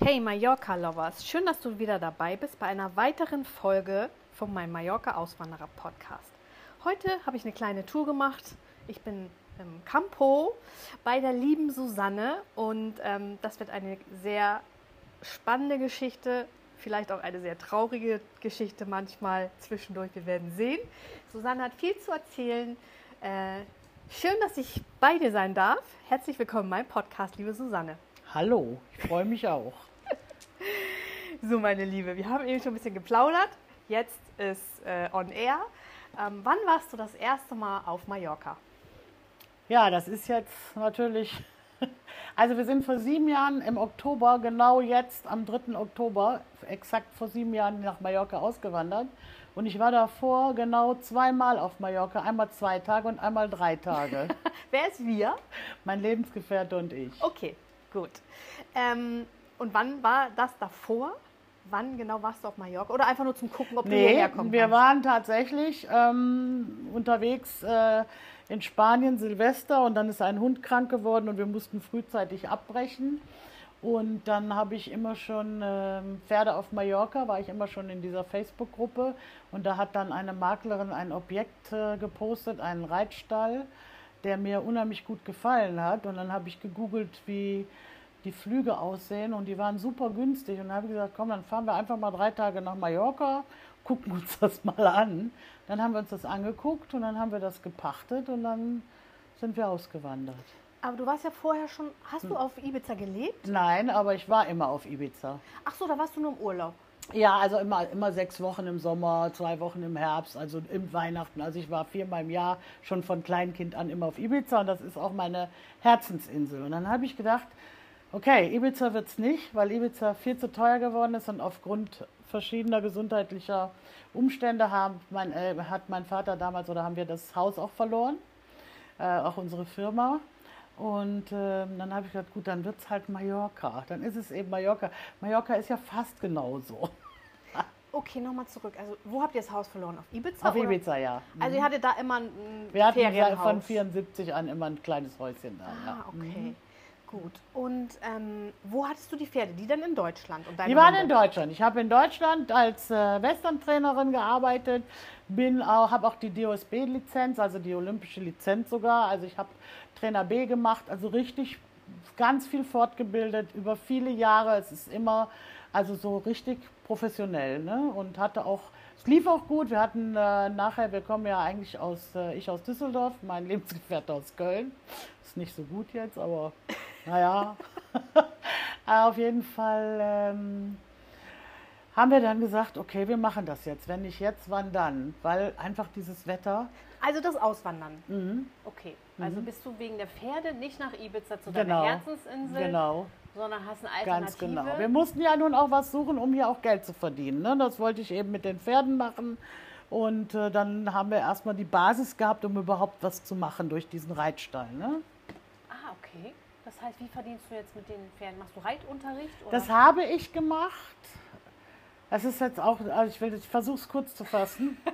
Hey Mallorca-Lovers, schön, dass du wieder dabei bist bei einer weiteren Folge von meinem Mallorca-Auswanderer-Podcast. Heute habe ich eine kleine Tour gemacht. Ich bin im Campo bei der lieben Susanne und ähm, das wird eine sehr spannende Geschichte, vielleicht auch eine sehr traurige Geschichte manchmal zwischendurch. Wir werden sehen. Susanne hat viel zu erzählen. Äh, schön, dass ich bei dir sein darf. Herzlich willkommen in meinem Podcast, liebe Susanne. Hallo, ich freue mich auch. So, meine Liebe, wir haben eben schon ein bisschen geplaudert. Jetzt ist äh, on air. Ähm, wann warst du das erste Mal auf Mallorca? Ja, das ist jetzt natürlich. Also wir sind vor sieben Jahren im Oktober, genau jetzt am 3. Oktober, exakt vor sieben Jahren nach Mallorca ausgewandert. Und ich war davor genau zweimal auf Mallorca, einmal zwei Tage und einmal drei Tage. Wer ist wir? Mein Lebensgefährte und ich. Okay, gut. Ähm, und wann war das davor? Wann genau warst du auf Mallorca? Oder einfach nur zum Gucken, ob du Nee, hierher kommst? wir waren tatsächlich ähm, unterwegs äh, in Spanien Silvester und dann ist ein Hund krank geworden und wir mussten frühzeitig abbrechen. Und dann habe ich immer schon ähm, Pferde auf Mallorca, war ich immer schon in dieser Facebook-Gruppe und da hat dann eine Maklerin ein Objekt äh, gepostet, einen Reitstall, der mir unheimlich gut gefallen hat. Und dann habe ich gegoogelt, wie die Flüge aussehen und die waren super günstig. Und dann habe ich gesagt, komm, dann fahren wir einfach mal drei Tage nach Mallorca, gucken uns das mal an. Dann haben wir uns das angeguckt und dann haben wir das gepachtet und dann sind wir ausgewandert. Aber du warst ja vorher schon. Hast Hm. du auf Ibiza gelebt? Nein, aber ich war immer auf Ibiza. Ach so, da warst du nur im Urlaub. Ja, also immer, immer sechs Wochen im Sommer, zwei Wochen im Herbst, also im Weihnachten. Also ich war viermal im Jahr schon von Kleinkind an immer auf Ibiza und das ist auch meine Herzensinsel. Und dann habe ich gedacht, okay, Ibiza wird's nicht, weil Ibiza viel zu teuer geworden ist und aufgrund verschiedener gesundheitlicher Umstände haben mein, äh, hat mein Vater damals oder haben wir das Haus auch verloren, äh, auch unsere Firma. Und ähm, dann habe ich gedacht, gut, dann wird es halt Mallorca. Dann ist es eben Mallorca. Mallorca ist ja fast genauso. Okay, nochmal zurück. Also, wo habt ihr das Haus verloren? Auf Ibiza? Auf oder? Ibiza, ja. Also, ihr hattet da immer ein Wir hatten ja von 74 an immer ein kleines Häuschen da. Ah, ja. okay. Gut. Und ähm, wo hattest du die Pferde? Die dann in Deutschland? Und Die waren in Hunde? Deutschland. Ich habe in Deutschland als äh, Western-Trainerin gearbeitet, bin auch, habe auch die DOSB-Lizenz, also die olympische Lizenz sogar. Also ich habe Trainer B gemacht, also richtig ganz viel fortgebildet über viele Jahre. Es ist immer also so richtig professionell ne? und hatte auch es lief auch gut. Wir hatten äh, nachher, wir kommen ja eigentlich aus, äh, ich aus Düsseldorf, mein Lebensgefährte aus Köln. Ist nicht so gut jetzt, aber naja. Auf jeden Fall ähm, haben wir dann gesagt, okay, wir machen das jetzt. Wenn nicht jetzt, wann dann? Weil einfach dieses Wetter. Also das Auswandern. Mhm. Okay. Also bist du wegen der Pferde nicht nach Ibiza zu deiner Genau. Herzensinsel, Genau, sondern hast eine Alternative. ganz genau. Wir mussten ja nun auch was suchen, um hier auch Geld zu verdienen. Ne? Das wollte ich eben mit den Pferden machen. Und äh, dann haben wir erstmal die Basis gehabt, um überhaupt was zu machen durch diesen Reitstall. Ne? Ah, okay. Das heißt, wie verdienst du jetzt mit den Pferden? Machst du Reitunterricht? Oder? Das habe ich gemacht. Das ist jetzt auch, also ich, will- ich versuche es kurz zu fassen.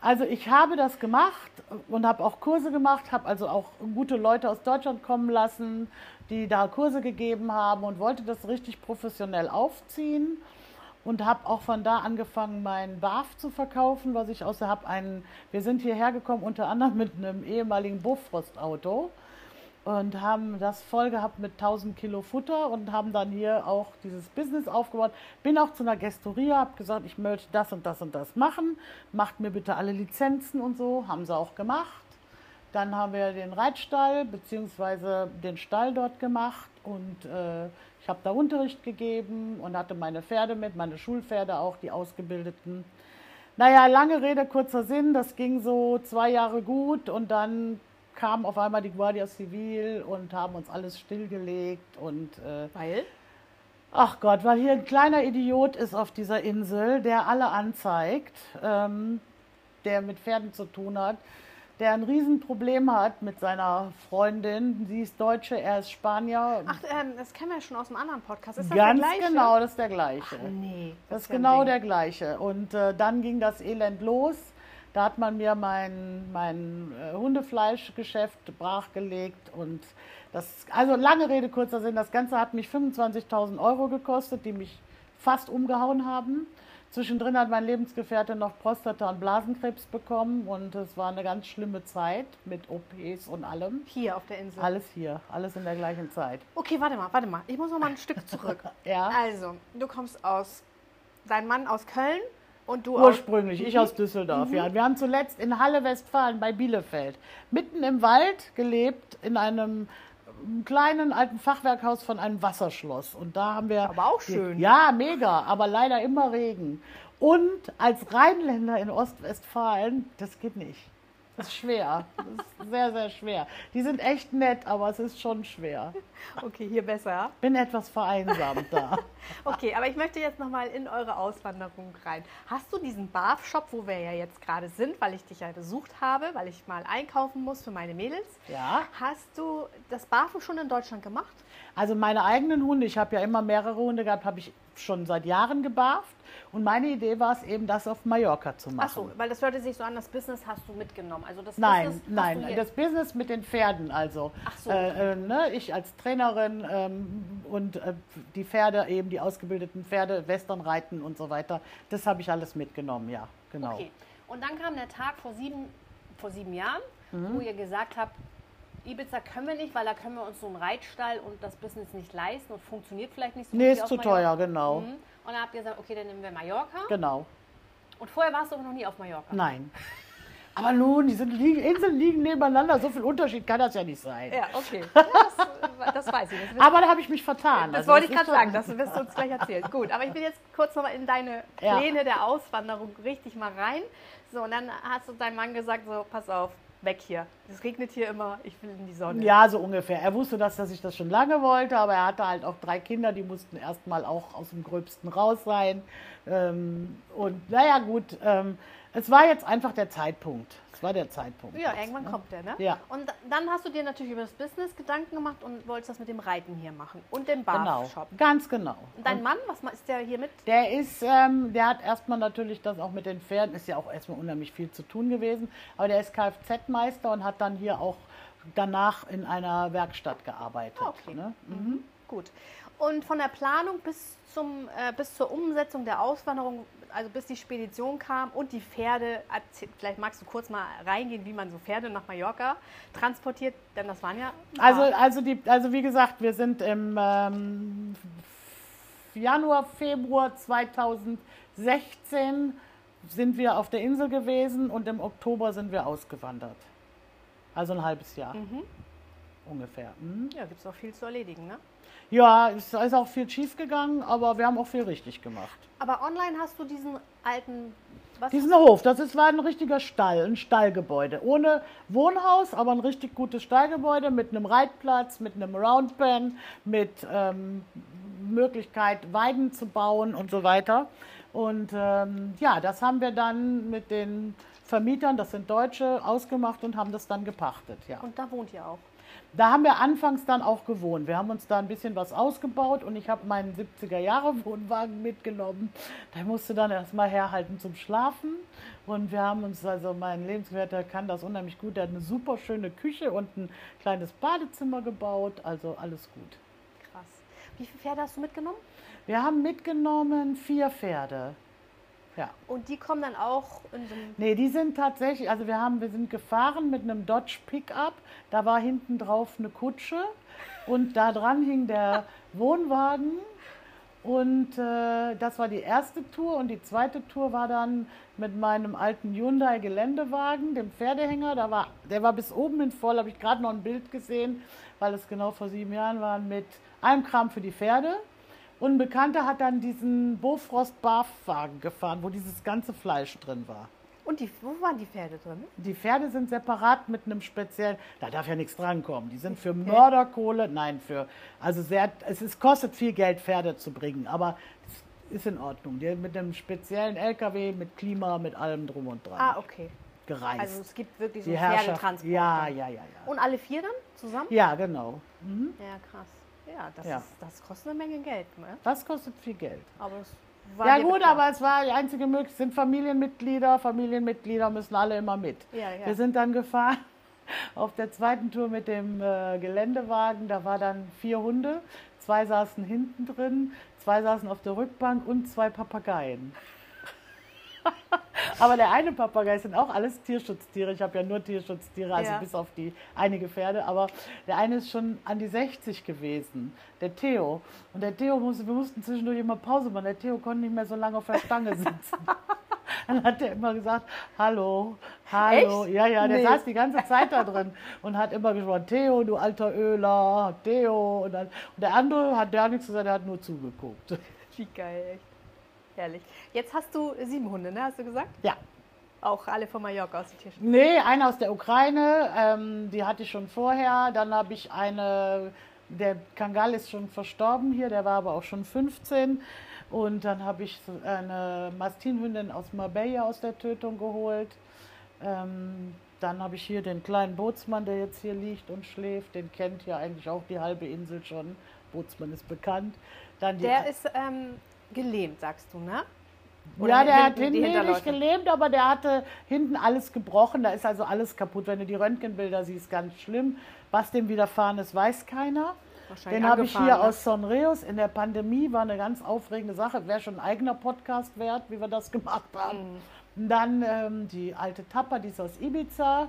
Also ich habe das gemacht und habe auch Kurse gemacht, habe also auch gute Leute aus Deutschland kommen lassen, die da Kurse gegeben haben und wollte das richtig professionell aufziehen und habe auch von da angefangen, mein BAF zu verkaufen, was ich außer habe einen, wir sind hierher gekommen unter anderem mit einem ehemaligen Bofrost-Auto und haben das voll gehabt mit 1000 Kilo Futter und haben dann hier auch dieses Business aufgebaut. Bin auch zu einer Gestoria, habe gesagt, ich möchte das und das und das machen. Macht mir bitte alle Lizenzen und so. Haben sie auch gemacht. Dann haben wir den Reitstall bzw. den Stall dort gemacht und äh, ich habe da Unterricht gegeben und hatte meine Pferde mit, meine Schulpferde auch, die ausgebildeten. Naja, lange Rede, kurzer Sinn, das ging so zwei Jahre gut und dann kam auf einmal die Guardia Civil und haben uns alles stillgelegt und äh, Weil? Ach Gott, weil hier ein kleiner Idiot ist auf dieser Insel, der alle anzeigt, ähm, der mit Pferden zu tun hat, der ein Riesenproblem hat mit seiner Freundin. Sie ist Deutsche, er ist Spanier. Ach, ähm, das kennen wir ja schon aus einem anderen Podcast. Ist das Ganz der gleiche? genau, das ist der gleiche. Ach, nee. Das ist ja ein genau der gleiche. Und äh, dann ging das Elend los. Da hat man mir mein, mein äh, Hundefleischgeschäft brachgelegt und das, also lange Rede, kurzer Sinn, das Ganze hat mich 25.000 Euro gekostet, die mich fast umgehauen haben. Zwischendrin hat mein Lebensgefährte noch Prostata- und Blasenkrebs bekommen und es war eine ganz schlimme Zeit mit OPs und allem. Hier auf der Insel. Alles hier, alles in der gleichen Zeit. Okay, warte mal, warte mal. Ich muss noch mal ein Stück zurück. Ja. Also, du kommst aus, dein Mann aus Köln und du aus. Ursprünglich, ich aus Düsseldorf, ja. Wir haben zuletzt in Halle Westfalen bei Bielefeld mitten im Wald gelebt, in einem kleinen alten Fachwerkhaus von einem Wasserschloss. Und da haben wir. Aber auch schön. Ja, mega, aber leider immer Regen. Und als Rheinländer in Ostwestfalen, das geht nicht. Das ist schwer. Das ist sehr, sehr schwer. Die sind echt nett, aber es ist schon schwer. Okay, hier besser. Bin etwas vereinsamt da. Okay, aber ich möchte jetzt noch mal in eure Auswanderung rein. Hast du diesen Barf-Shop, wo wir ja jetzt gerade sind, weil ich dich ja besucht habe, weil ich mal einkaufen muss für meine Mädels? Ja. Hast du das Barfen schon in Deutschland gemacht? Also meine eigenen Hunde, ich habe ja immer mehrere Hunde gehabt, habe ich schon seit Jahren gebarft. Und meine Idee war es eben, das auf Mallorca zu machen. Ach so, weil das hörte sich so an, das Business hast du mitgenommen. Also das Nein, Business nein, das Business mit den Pferden also. Ach so. Äh, äh, ne, ich als Trainerin ähm, und äh, die Pferde, eben die ausgebildeten Pferde, Western reiten und so weiter, das habe ich alles mitgenommen, ja, genau. Okay. Und dann kam der Tag vor sieben, vor sieben Jahren, Mhm. wo ihr gesagt habt, Ibiza können wir nicht, weil da können wir uns so einen Reitstall und das Business nicht leisten und funktioniert vielleicht nicht so Nee, gut ist wie auf zu Mallorca. teuer, genau. Mhm. Und dann habt ihr gesagt, okay, dann nehmen wir Mallorca. Genau, Und vorher warst du aber noch nie auf Mallorca. nein. Aber nun, die sind, Inseln liegen nebeneinander, so viel Unterschied kann das ja nicht sein. Ja, okay. Ja, das, das weiß ich. Das, Aber da habe ich mich vertan. das Also wollte ich ist gerade sagen, das wirst du uns gleich erzählen. Gut, aber ich will jetzt kurz nochmal in deine Ja. Pläne der Auswanderung richtig mal rein. So, und dann hast du deinem Mann gesagt, so, pass auf, weg hier. Es regnet hier immer, ich will in die Sonne. Ja, so ungefähr. Er wusste, dass, dass ich das schon lange wollte, aber er hatte halt auch drei Kinder, die mussten erstmal auch aus dem Gröbsten raus sein. Ähm, und naja, gut, ähm, es war jetzt einfach der Zeitpunkt. War der Zeitpunkt. Ja, jetzt, irgendwann ne? kommt der, ne? Ja. Und dann hast du dir natürlich über das Business Gedanken gemacht und wolltest das mit dem Reiten hier machen und dem Genau, Barshop. ganz genau. Und dein Mann, was ist der hier mit? Der ist, ähm, der hat erstmal natürlich das auch mit den Pferden, ist ja auch erstmal unheimlich viel zu tun gewesen, aber der ist Kfz-Meister und hat dann hier auch danach in einer Werkstatt gearbeitet. Ah, okay. Ne? Mhm. Gut. Und von der Planung bis, zum, äh, bis zur Umsetzung der Auswanderung, also bis die Spedition kam und die Pferde, vielleicht magst du kurz mal reingehen, wie man so Pferde nach Mallorca transportiert, denn das waren ja. Also, also, die, also wie gesagt, wir sind im ähm, Januar, Februar 2016 sind wir auf der Insel gewesen und im Oktober sind wir ausgewandert. Also ein halbes Jahr Mhm. ungefähr. Mhm. Ja, gibt es auch viel zu erledigen, ne? Ja, es ist auch viel schief gegangen, aber wir haben auch viel richtig gemacht. Aber online hast du diesen alten. Was Diesen Hof, das ist, war ein richtiger Stall, ein Stallgebäude. Ohne Wohnhaus, aber ein richtig gutes Stallgebäude mit einem Reitplatz, mit einem Roundpen, mit ähm, Möglichkeit, Weiden zu bauen und so weiter. Und ähm, ja, das haben wir dann mit den Vermietern, das sind Deutsche, ausgemacht und haben das dann gepachtet. Ja. Und da wohnt ihr auch. Da haben wir anfangs dann auch gewohnt. Wir haben uns da ein bisschen was ausgebaut und ich habe meinen 70er-Jahre-Wohnwagen mitgenommen. Der musste dann erstmal herhalten zum Schlafen. Und wir haben uns, also mein Lebensgefährte kann das unheimlich gut. Der hat eine super schöne Küche und ein kleines Badezimmer gebaut. Also alles gut. Krass. Wie viele Pferde hast du mitgenommen? Wir haben mitgenommen vier Pferde. Ja. Und die kommen dann auch in so einem. Nee, die sind tatsächlich, also wir haben, wir sind gefahren mit einem Dodge Pickup. Da war hinten drauf eine Kutsche und da dran hing der Wohnwagen. Und äh, das war die erste Tour und die zweite Tour war dann mit meinem alten Hyundai Geländewagen, dem Pferdehänger. Da war, der war bis oben hin voll, habe ich gerade noch ein Bild gesehen, weil es genau vor sieben Jahren war, mit allem Kram für die Pferde. Und ein Bekannter hat dann diesen Bofrost Barfwagen gefahren, wo dieses ganze Fleisch drin war. Und die, wo waren die Pferde drin? Die Pferde sind separat mit einem speziellen, da darf ja nichts drankommen. Die sind für Mörderkohle, nein, für, also sehr, es ist, kostet viel Geld, Pferde zu bringen, aber es ist in Ordnung. Die, mit einem speziellen LKW, mit Klima, mit allem drum und dran. Ah, okay. Gereist. Also es gibt wirklich so einen. Pferdetransport. Ja, ja, ja, ja. Und alle vier dann zusammen? Ja, genau. Mhm. Ja, krass. Ja, das, Ja. Ist, das kostet eine Menge Geld. Ne? Das kostet viel Geld. Aber es war Ja gut, aber es war die einzige Möglichkeit. Es sind Familienmitglieder. Familienmitglieder müssen alle immer mit. Ja, ja. Wir sind dann gefahren auf der zweiten Tour mit dem äh, Geländewagen. Da war dann vier Hunde. Zwei saßen hinten drin, zwei saßen auf der Rückbank und zwei Papageien. Aber der eine Papagei sind auch alles Tierschutztiere. Ich habe ja nur Tierschutztiere, also Ja. bis auf die einige Pferde. Aber der eine ist schon an die 60 gewesen, der Theo. Und der Theo musste, wir mussten zwischendurch immer Pause machen. Der Theo konnte nicht mehr so lange auf der Stange sitzen. Dann hat er immer gesagt, hallo, hallo. Echt? Ja, ja, der Nee. saß die ganze Zeit da drin und hat immer gesprochen, Theo, du alter Öler, Theo. Und, dann, und der andere hat der nichts gesagt, der hat nur zugeguckt. Wie geil, echt. Herrlich. Jetzt hast du sieben Hunde, ne? Hast du gesagt? Ja. Auch alle von Mallorca aus dem Tierschutz. Nee, eine aus der Ukraine, ähm, die hatte ich schon vorher. Dann habe ich eine, der Kangal ist schon verstorben hier, der war aber auch schon 15. Und dann habe ich eine Mastinhündin aus Marbella aus der Tötung geholt. Ähm, dann habe ich hier den kleinen Bootsmann, der jetzt hier liegt und schläft. Den kennt ja eigentlich auch die halbe Insel schon. Bootsmann ist bekannt. Dann Der ist ähm, gelähmt, sagst du, ne? Oder ja, der hat hinten nee, nicht gelebt, aber der hatte hinten alles gebrochen. Da ist also alles kaputt. Wenn du die Röntgenbilder siehst, ganz schlimm. Was dem widerfahren ist, weiß keiner. Den habe ich hier ne? aus Sonreus in der Pandemie. War eine ganz aufregende Sache. Wäre schon ein eigener Podcast wert, wie wir das gemacht haben. Mhm. Dann ähm, die alte Tapper, die ist aus Ibiza.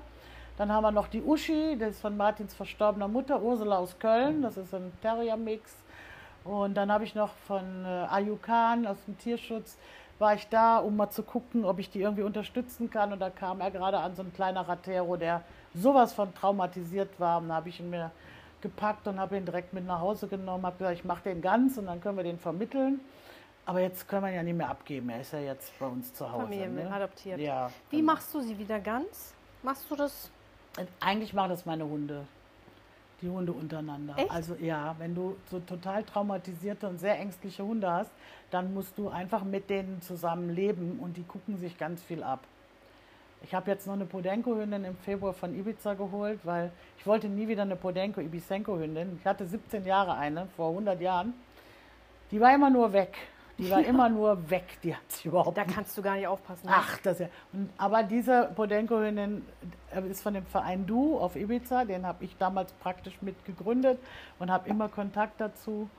Dann haben wir noch die Uschi, das ist von Martins verstorbener Mutter, Ursula aus Köln. Das ist ein Terrier-Mix. Und dann habe ich noch von äh, Ayukan aus dem Tierschutz, war ich da, um mal zu gucken, ob ich die irgendwie unterstützen kann. Und da kam er gerade an, so ein kleiner Ratero, der sowas von traumatisiert war. Und da habe ich ihn mir gepackt und habe ihn direkt mit nach Hause genommen, habe gesagt, ich mache den ganz und dann können wir den vermitteln. Aber jetzt können wir ihn ja nicht mehr abgeben. Er ist ja jetzt bei uns zu Hause. Familien ne? adoptiert. Ja. Wie genau. machst du sie wieder ganz? Machst du das? Und Eigentlich machen das meine Hunde. Die Hunde untereinander. Echt? Also ja, wenn du so total traumatisierte und sehr ängstliche Hunde hast, dann musst du einfach mit denen zusammen leben und die gucken sich ganz viel ab. Ich habe jetzt noch eine Podenco-Hündin im Februar von Ibiza geholt, weil ich wollte nie wieder eine Podenco Ibisenko-Hündin. Ich hatte 17 Jahre eine, vor 100 Jahren. Die war immer nur weg. Die war immer nur weg. Die hat sich überhaupt Da kannst du gar nicht aufpassen. ne? Ach, das ist ja. Und, aber diese Podenco-Hündin äh, ist von dem Verein Du auf Ibiza, den habe ich damals praktisch mit gegründet und habe immer Kontakt dazu.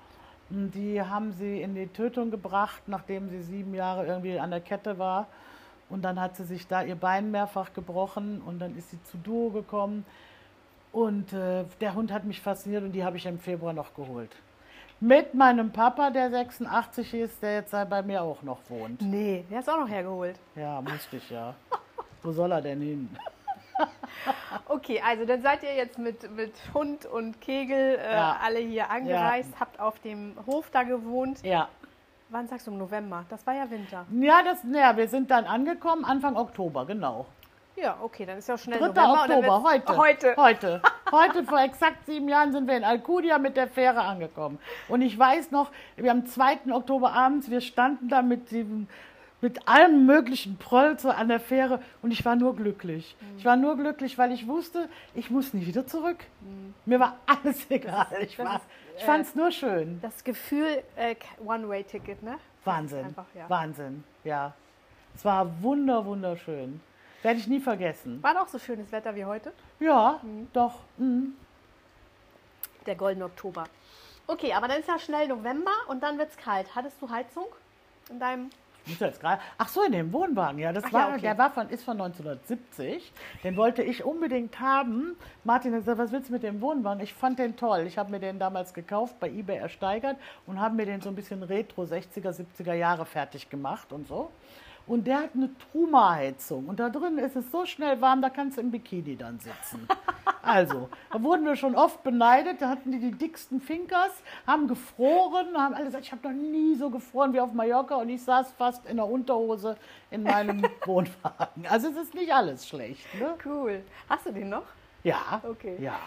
Und die haben sie in die Tötung gebracht, nachdem sie sieben Jahre irgendwie an der Kette war. Und dann hat sie sich da ihr Bein mehrfach gebrochen und dann ist sie zu Duo gekommen. Und äh, der Hund hat mich fasziniert und die habe ich im Februar noch geholt. Mit meinem Papa, der 86 ist, der jetzt bei mir auch noch wohnt. Nee, der ist auch noch hergeholt. Ja, musste ich ja. Wo soll er denn hin? Okay, also dann seid ihr jetzt mit, mit Hund und Kegel äh, Ja. alle hier angereist, habt auf dem Hof da gewohnt. Ja. Wann sagst du im November? Das war ja Winter. Ja, das, ja, wir sind dann angekommen Anfang Oktober, genau. Ja, okay, dann ist ja schnell 3. November. Oktober, heute. Heute. Heute. Heute, vor exakt sieben Jahren, sind wir in Alcudia mit der Fähre angekommen. Und ich weiß noch, wir am 2. Oktober abends, wir standen da mit dem mit allem möglichen Proll so an der Fähre und ich war nur glücklich. Mhm. Ich war nur glücklich, weil ich wusste, ich muss nie wieder zurück. Mir war alles egal. Ich, Mhm. war- ist, ich äh, fand es nur schön. Das Gefühl äh, One-Way-Ticket, ne? Wahnsinn. Einfach, ja. Wahnsinn, ja. Es war wunder, wunderschön. Werde ich nie vergessen. War auch so schönes Wetter wie heute? Ja, Mhm. doch. mhm. Der goldene Oktober. Okay, aber dann ist ja schnell November und dann wird's kalt. Hattest du Heizung in deinem. Ach so, in dem Wohnwagen. Ja, das Ach war, ja, okay. der war von, ist von 1970. Den wollte ich unbedingt haben. Martin hat gesagt, was willst du mit dem Wohnwagen? Ich fand den toll. Ich habe mir den damals gekauft, bei eBay ersteigert und habe mir den so ein bisschen retro 60er, 70er Jahre fertig gemacht und so. Und der hat eine Truma-Heizung. Und da drin ist es so schnell warm, da kannst du im Bikini dann sitzen. Also, da wurden wir schon oft beneidet, da hatten die die dicksten Finkers, haben gefroren, haben alle gesagt, ich habe noch nie so gefroren wie auf Mallorca und ich saß fast in der Unterhose in meinem Wohnwagen. Also es ist nicht alles schlecht. Ne? Cool. Hast du den noch? Ja, Okay. ja.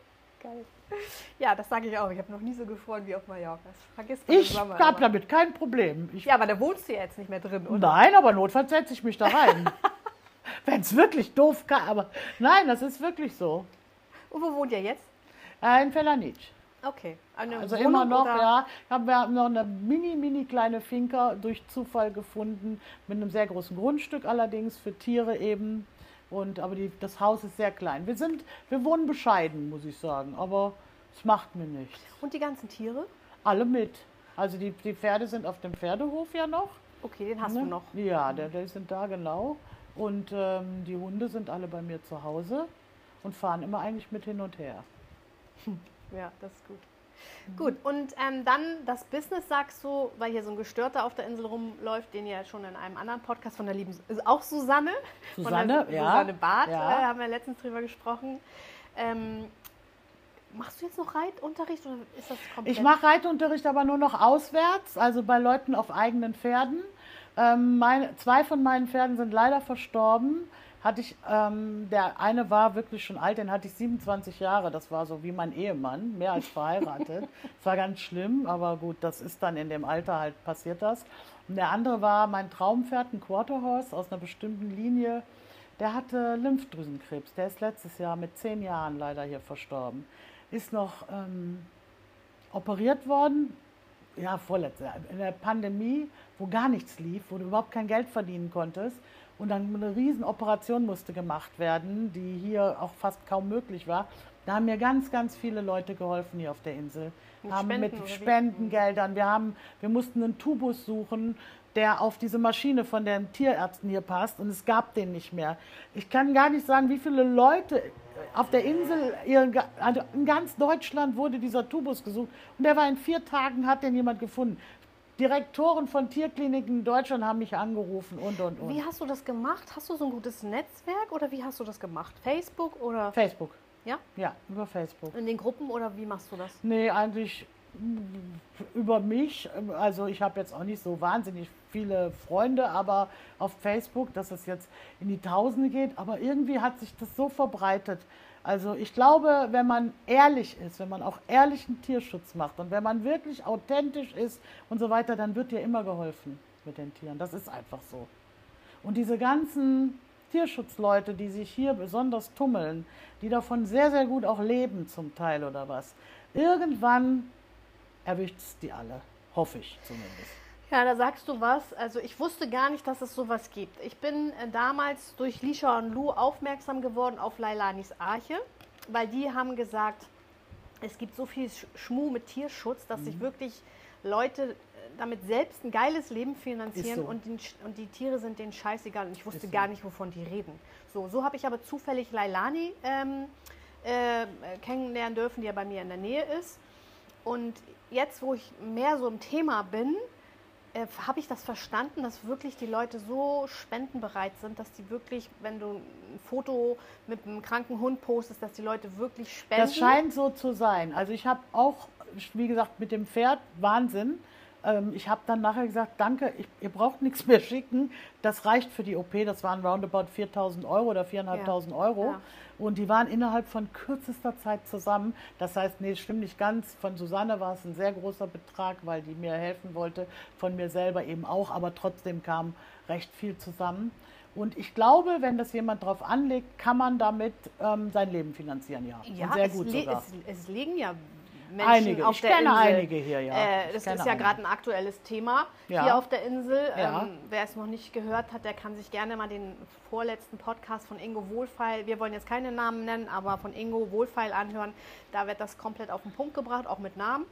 Geil. Ja, das sage ich auch. Ich habe noch nie so gefroren wie auf Mallorca. Das vergisst man Ich habe damit kein Problem. Ich, Ja, aber da wohnst du ja jetzt nicht mehr drin, oder? Nein, aber notfalls setze ich mich da rein. Wenn es wirklich doof kann, aber nein, das ist wirklich so. Und wo wohnt ihr jetzt? Äh, In Felanitsch. Okay. Eine Also Wohnung immer noch, oder? ja. Haben wir haben noch eine mini, mini kleine Finca durch Zufall gefunden, mit einem sehr großen Grundstück allerdings für Tiere eben. Und aber die, das Haus ist sehr klein. Wir sind, wir wohnen bescheiden, muss ich sagen, aber es macht mir nichts. Und die ganzen Tiere? Alle mit. Also die, die Pferde sind auf dem Pferdehof ja noch. Okay, den hast ne? du noch. Ja, der, der sind da genau. Und ähm, die Hunde sind alle bei mir zu Hause und fahren immer eigentlich mit hin und her. Ja, das ist gut. Gut, und ähm, dann das Business, sagst du, weil hier so ein Gestörter auf der Insel rumläuft, den ihr schon in einem anderen Podcast von der lieben, ist auch Susanne, Susanne, von der, ja. Susanne Barth, Ja. äh, haben wir letztens drüber gesprochen. Ähm, machst du jetzt noch Reitunterricht oder ist das komplett? Ich mache Reitunterricht aber nur noch auswärts, also bei Leuten auf eigenen Pferden. Ähm, meine, zwei von meinen Pferden sind leider verstorben. Hatte ich, ähm, der eine war wirklich schon alt, den hatte ich 27 Jahre. Das war so wie mein Ehemann, mehr als verheiratet. Das war ganz schlimm, aber gut, das ist dann in dem Alter halt passiert das. Und der andere war mein Traumpferd, ein Quarterhorse aus einer bestimmten Linie. Der hatte Lymphdrüsenkrebs. Der ist letztes Jahr mit zehn Jahren leider hier verstorben. Ist noch ähm, operiert worden, ja, vorletztes Jahr, in der Pandemie, wo gar nichts lief, wo du überhaupt kein Geld verdienen konntest. Und dann eine riesen Operation musste gemacht werden, die hier auch fast kaum möglich war. Da haben mir ganz, ganz viele Leute geholfen hier auf der Insel. Mit haben Spenden mit? Spendengeldern. Wir, haben, wir mussten einen Tubus suchen, der auf diese Maschine von den Tierärzten hier passt. Und es gab den nicht mehr. Ich kann gar nicht sagen, wie viele Leute auf der Insel, also in ganz Deutschland wurde dieser Tubus gesucht. Und der war in vier Tagen, hat den jemand gefunden. Direktoren von Tierkliniken in Deutschland haben mich angerufen und, und, und. Wie hast du das gemacht? Hast du so ein gutes Netzwerk oder wie hast du das gemacht? Facebook oder Facebook. ja? Ja, über Facebook. In den Gruppen oder wie machst du das? Nee, eigentlich über mich. Also ich habe jetzt auch nicht so wahnsinnig viele Freunde, aber auf Facebook, dass es jetzt in die Tausende geht, aber irgendwie hat sich das so verbreitet. Also ich glaube, wenn man ehrlich ist, wenn man auch ehrlichen Tierschutz macht und wenn man wirklich authentisch ist und so weiter, dann wird dir immer geholfen mit den Tieren. Das ist einfach so. Und diese ganzen Tierschutzleute, die sich hier besonders tummeln, die davon sehr, sehr gut auch leben zum Teil oder was, irgendwann erwischt es die alle. Hoffe ich zumindest. Ja, da sagst du was. Also ich wusste gar nicht, dass es sowas gibt. Ich bin äh, damals durch Lisha und Lou aufmerksam geworden auf Lailanis Arche, weil die haben gesagt, es gibt so viel Sch- Schmuh mit Tierschutz, dass Mhm. sich wirklich Leute äh, damit selbst ein geiles Leben finanzieren so. und, den, und die Tiere sind denen scheißegal. Und ich wusste so. gar nicht, wovon die reden. So, so habe ich aber zufällig Lailani ähm, äh, kennenlernen dürfen, die ja bei mir in der Nähe ist. Und jetzt, wo ich mehr so im Thema bin, äh, habe ich das verstanden, dass wirklich die Leute so spendenbereit sind, dass die wirklich, wenn du ein Foto mit einem kranken Hund postest, dass die Leute wirklich spenden. Das scheint so zu sein. Also ich habe auch, wie gesagt, mit dem Pferd Wahnsinn. Ähm, Ich habe dann nachher gesagt, danke, ich, ihr braucht nichts mehr schicken. Das reicht für die OP. Das waren roundabout 4.000 Euro oder 4.500 Euro. Ja. Und die waren innerhalb von kürzester Zeit zusammen. Das heißt, nee, stimmt nicht ganz. Von Susanne war es ein sehr großer Betrag, weil die mir helfen wollte. Von mir selber eben auch. Aber trotzdem kam recht viel zusammen. Und ich glaube, wenn das jemand drauf anlegt, kann man damit ähm, sein Leben finanzieren, ja. ja, sehr es, gut sogar. es, es legen ja Menschen Einige. auf Ich der kenne Insel. einige hier, ja. Äh, Ich das kenne ist ja gerade ein aktuelles Thema Ja. hier auf der Insel. Ja. Ähm, wer es noch nicht gehört hat, der kann sich gerne mal den vorletzten Podcast von Ingo Wohlfeil, wir wollen jetzt keine Namen nennen, aber von Ingo Wohlfeil anhören. Da wird das komplett auf den Punkt gebracht, auch mit Namen.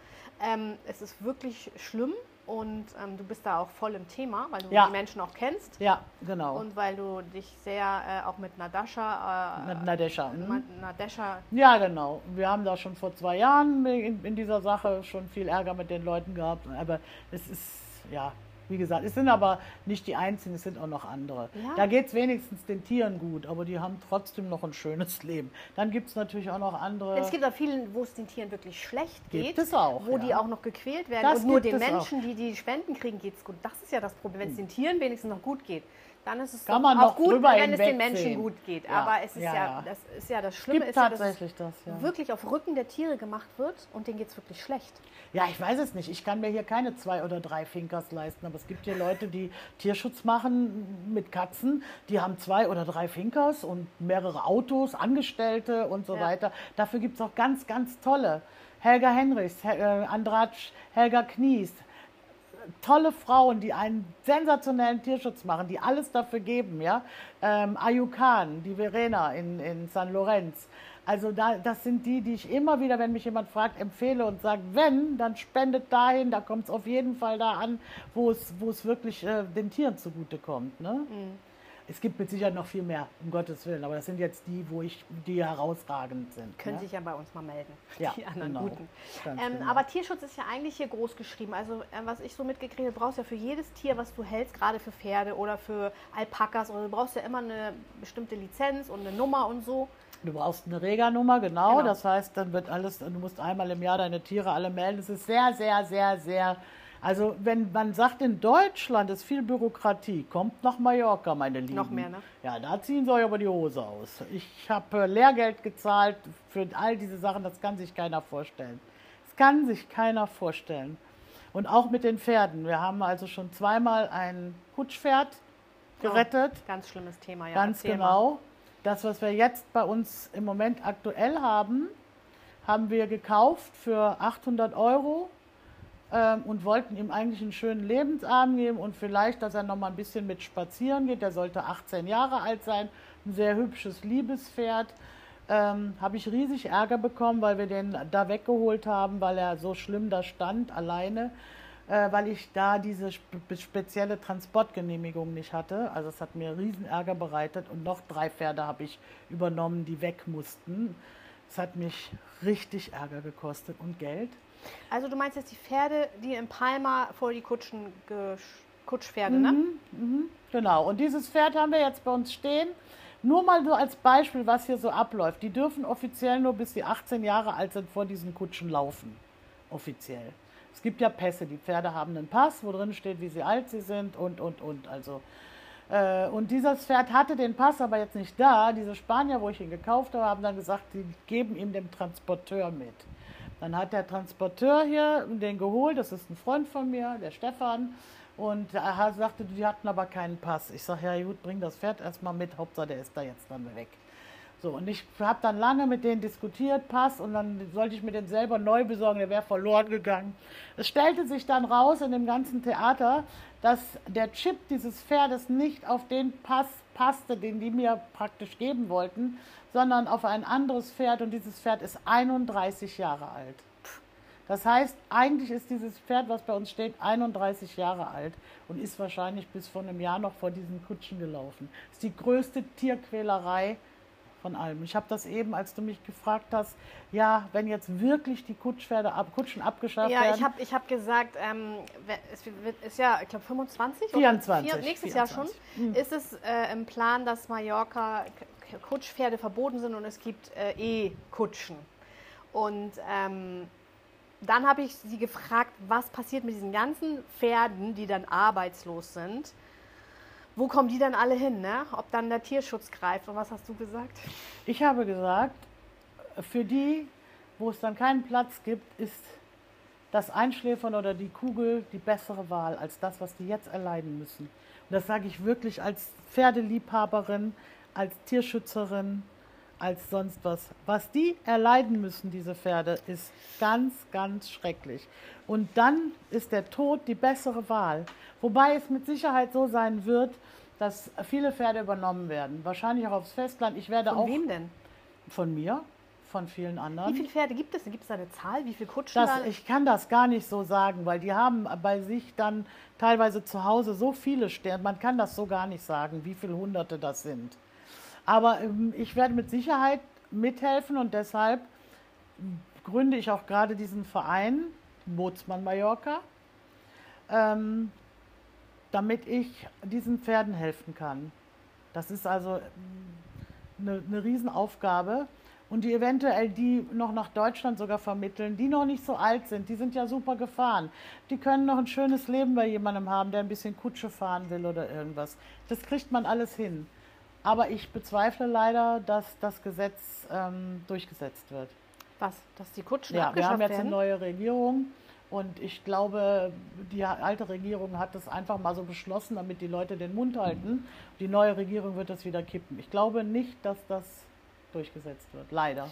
Ähm, es ist wirklich schlimm und ähm, du bist da auch voll im Thema, weil du Ja. die Menschen auch kennst. Ja, genau. Und weil du dich sehr äh, auch mit Nadasha, äh, Mit Nadesha. Mhm. Nadesha Ja, genau. Wir haben da schon vor zwei Jahren in, in dieser Sache schon viel Ärger mit den Leuten gehabt. Aber es ist, ja, Wie gesagt, es sind aber nicht die einzigen, es sind auch noch andere. Ja. Da geht es wenigstens den Tieren gut, aber die haben trotzdem noch ein schönes Leben. Dann gibt es natürlich auch noch andere. Es gibt auch vielen, wo es den Tieren wirklich schlecht geht. Gibt es auch, Wo ja. die auch noch gequält werden. Das und nur den Menschen, die die Spenden kriegen, geht es gut. Das ist ja das Problem. Wenn es den Tieren wenigstens noch gut geht, dann ist es Kann man auch gut, wenn es den. Menschen gut geht. Ja, Aber es ist ja, ja, das ist ja das Schlimme, ist ja, dass es das, ja. wirklich auf Rücken der Tiere gemacht wird und denen geht es wirklich schlecht. Ja, ich weiß es nicht. Ich kann mir hier keine zwei oder drei Finkers leisten, aber es gibt hier Leute, die Tierschutz machen mit Katzen. Die haben zwei oder drei Finkers und mehrere Autos, Angestellte und so weiter. Dafür gibt es auch ganz, ganz tolle. Helga Henrichs, He- äh, Andratsch, Helga Knies. Tolle Frauen, die einen sensationellen Tierschutz machen, die alles dafür geben, ja. Ähm, Ayukan, die Verena in, in San Lorenz. Also da, das sind die, die ich immer wieder, wenn mich jemand fragt, empfehle und sage, wenn, dann spendet dahin, da kommt es auf jeden Fall da an, wo es, wirklich äh, den Tieren zugutekommt. Ne? Mhm. Es gibt mit Sicherheit noch viel mehr, um Gottes Willen, aber das sind jetzt die, wo ich, die herausragend sind. Können ne? sich ja bei uns mal melden, Ja, die anderen genau. Guten. Ähm, genau. Aber Tierschutz ist ja eigentlich hier groß geschrieben. Also äh, was ich so mitgekriegt habe, du brauchst ja für jedes Tier, was du hältst, gerade für Pferde oder für Alpakas, oder du brauchst ja immer eine bestimmte Lizenz und eine Nummer und so. Du brauchst eine Rega-Nummer, genau. Genau. Das heißt, dann wird alles, du musst einmal im Jahr deine Tiere alle melden. Es ist sehr, sehr, sehr, sehr. Also, wenn man sagt, in Deutschland ist viel Bürokratie, kommt nach Mallorca, meine Lieben. Noch mehr, ne? Ja, da ziehen sie euch aber die Hose aus. Ich habe äh, Lehrgeld gezahlt für all diese Sachen, das kann sich keiner vorstellen. Das kann sich keiner vorstellen. Und auch mit den Pferden. Wir haben also schon zweimal ein Kutschpferd gerettet. Ganz schlimmes Thema, ja. Ganz Erzähl mal. genau. Das, was wir jetzt bei uns im Moment aktuell haben, haben wir gekauft für 800 Euro ähm, und wollten ihm eigentlich einen schönen Lebensabend geben und vielleicht, dass er noch mal ein bisschen mit spazieren geht. Der sollte 18 Jahre alt sein, ein sehr hübsches Liebespferd. Ähm, habe ich riesig Ärger bekommen, weil wir den da weggeholt haben, weil er so schlimm da stand, alleine, äh, weil ich da diese spe spezielle Transportgenehmigung nicht hatte. Also es hat mir riesen Ärger bereitet und noch drei Pferde habe ich übernommen, die weg mussten. Es hat mich richtig Ärger gekostet und Geld. Also du meinst jetzt die Pferde, die in Palma vor die Kutschen, Kutschpferde, ne? Genau, und dieses Pferd haben wir jetzt bei uns stehen. Nur mal so als Beispiel, was hier so abläuft. Die dürfen offiziell nur bis sie 18 Jahre alt sind vor diesen Kutschen laufen. Offiziell. Es gibt ja Pässe. Die Pferde haben einen Pass, wo drin steht, wie sie alt sie sind und, und, und. Also, und dieses Pferd hatte den Pass aber jetzt nicht da. Diese Spanier, wo ich ihn gekauft habe, haben dann gesagt, sie geben ihm den Transporteur mit. Dann hat der Transporteur hier den geholt, das ist ein Freund von mir, der Stefan. Und er sagte, die hatten aber keinen Pass. Ich sage, ja gut, bring das Pferd erstmal mit, Hauptsache der ist da jetzt dann weg. So, und ich habe dann lange mit denen diskutiert, Pass, und dann sollte ich mir den selber neu besorgen, der wäre verloren gegangen. Es stellte sich dann raus in dem ganzen Theater, dass der Chip dieses Pferdes nicht auf den Pass passte, den die mir praktisch geben wollten, sondern auf ein anderes Pferd und dieses Pferd ist 31 Jahre alt. Das heißt, eigentlich ist dieses Pferd, was bei uns steht, 31 Jahre alt und ist wahrscheinlich bis vor einem Jahr noch vor diesen Kutschen gelaufen. Das ist die größte Tierquälerei von allem. Ich habe das eben, als du mich gefragt hast, ja, wenn jetzt wirklich die Kutschpferde ab, Kutschen abgeschafft Ja, werden. ich habe ich hab gesagt, ähm, es ist ja, ich glaube 25 24, oder vier, nächstes Jahr schon, 24. ist es äh, im Plan, dass Mallorca Kutschpferde verboten sind und es gibt äh, E-Kutschen. Und ähm, dann habe ich sie gefragt, was passiert mit diesen ganzen Pferden, die dann arbeitslos sind. Wo kommen die dann alle hin, ne? Ob dann der Tierschutz greift und was hast du gesagt? Ich habe gesagt, für die, wo es dann keinen Platz gibt, ist das Einschläfern oder die Kugel die bessere Wahl als das, was die jetzt erleiden müssen. Und das sage ich wirklich als Pferdeliebhaberin, als Tierschützerin, als sonst was. Was die erleiden müssen, diese Pferde, ist ganz, ganz schrecklich. Und dann ist der Tod die bessere Wahl. Wobei es mit Sicherheit so sein wird, dass viele Pferde übernommen werden. Wahrscheinlich auch aufs Festland. Ich werde Von auch wem denn? von mir, von vielen anderen. Wie viele Pferde gibt es? Gibt es da eine Zahl? Wie viele Kutschen Das, da? ich kann das gar nicht so sagen, weil die haben bei sich dann teilweise zu Hause so viele Sterne. Man kann das so gar nicht sagen, wie viele Hunderte das sind. Aber ähm, ich werde mit Sicherheit mithelfen und deshalb gründe ich auch gerade diesen Verein, Bootsmann Mallorca, ähm, damit ich diesen Pferden helfen kann. Das ist also eine, eine Riesenaufgabe. Und die eventuell die noch nach Deutschland sogar vermitteln, die noch nicht so alt sind, die sind ja super gefahren. Die können noch ein schönes Leben bei jemandem haben, der ein bisschen Kutsche fahren will oder irgendwas. Das kriegt man alles hin. Aber ich bezweifle leider, dass das Gesetz ähm, durchgesetzt wird. Was? Dass die Kutschen Ja, wir abgeschafft haben jetzt werden? eine neue Regierung und ich glaube, die alte Regierung hat das einfach mal so beschlossen, damit die Leute den Mund halten. Die neue Regierung wird das wieder kippen. Ich glaube nicht, dass das durchgesetzt wird. Leider.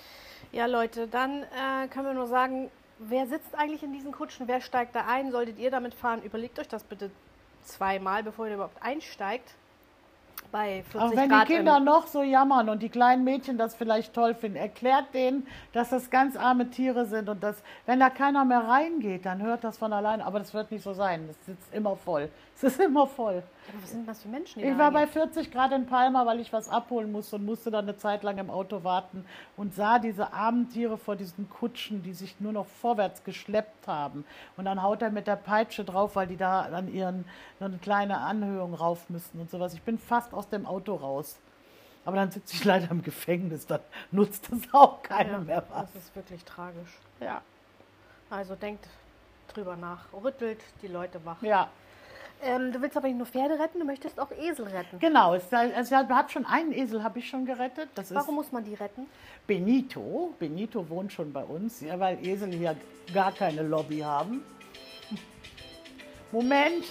Ja, Leute, dann äh, können wir nur sagen, wer sitzt eigentlich in diesen Kutschen? Wer steigt da ein? Solltet ihr damit fahren? Überlegt euch das bitte zweimal, bevor ihr überhaupt einsteigt. Bei 40 Auch wenn Grad die Kinder noch so jammern und die kleinen Mädchen das vielleicht toll finden, erklärt denen, dass das ganz arme Tiere sind und dass, wenn da keiner mehr reingeht, dann hört das von alleine. Aber das wird nicht so sein. Das sitzt immer voll. Es ist immer voll. Aber was sind das für Menschen? Ich war bei reingehen? 40 Grad in Palma, weil ich was abholen musste und musste dann eine Zeit lang im Auto warten und sah diese armen Tiere vor diesen Kutschen, die sich nur noch vorwärts geschleppt haben. Und dann haut er mit der Peitsche drauf, weil die da an ihren eine kleine Anhöhung rauf müssen und sowas. Ich bin fast aus dem Auto raus. Aber dann sitze ich leider im Gefängnis, dann nutzt das auch keiner ja, mehr was. Das ist wirklich tragisch. Ja. Also denkt drüber nach. Rüttelt die Leute wach. Ja, Ähm, du willst aber nicht nur Pferde retten, du möchtest auch Esel retten. genau. Es, also, ich habe schon einen Esel habe ich schon gerettet. Das Warum muss man die retten? Benito. Benito wohnt schon bei uns, ja, weil Esel hier gar keine Lobby haben. Moment.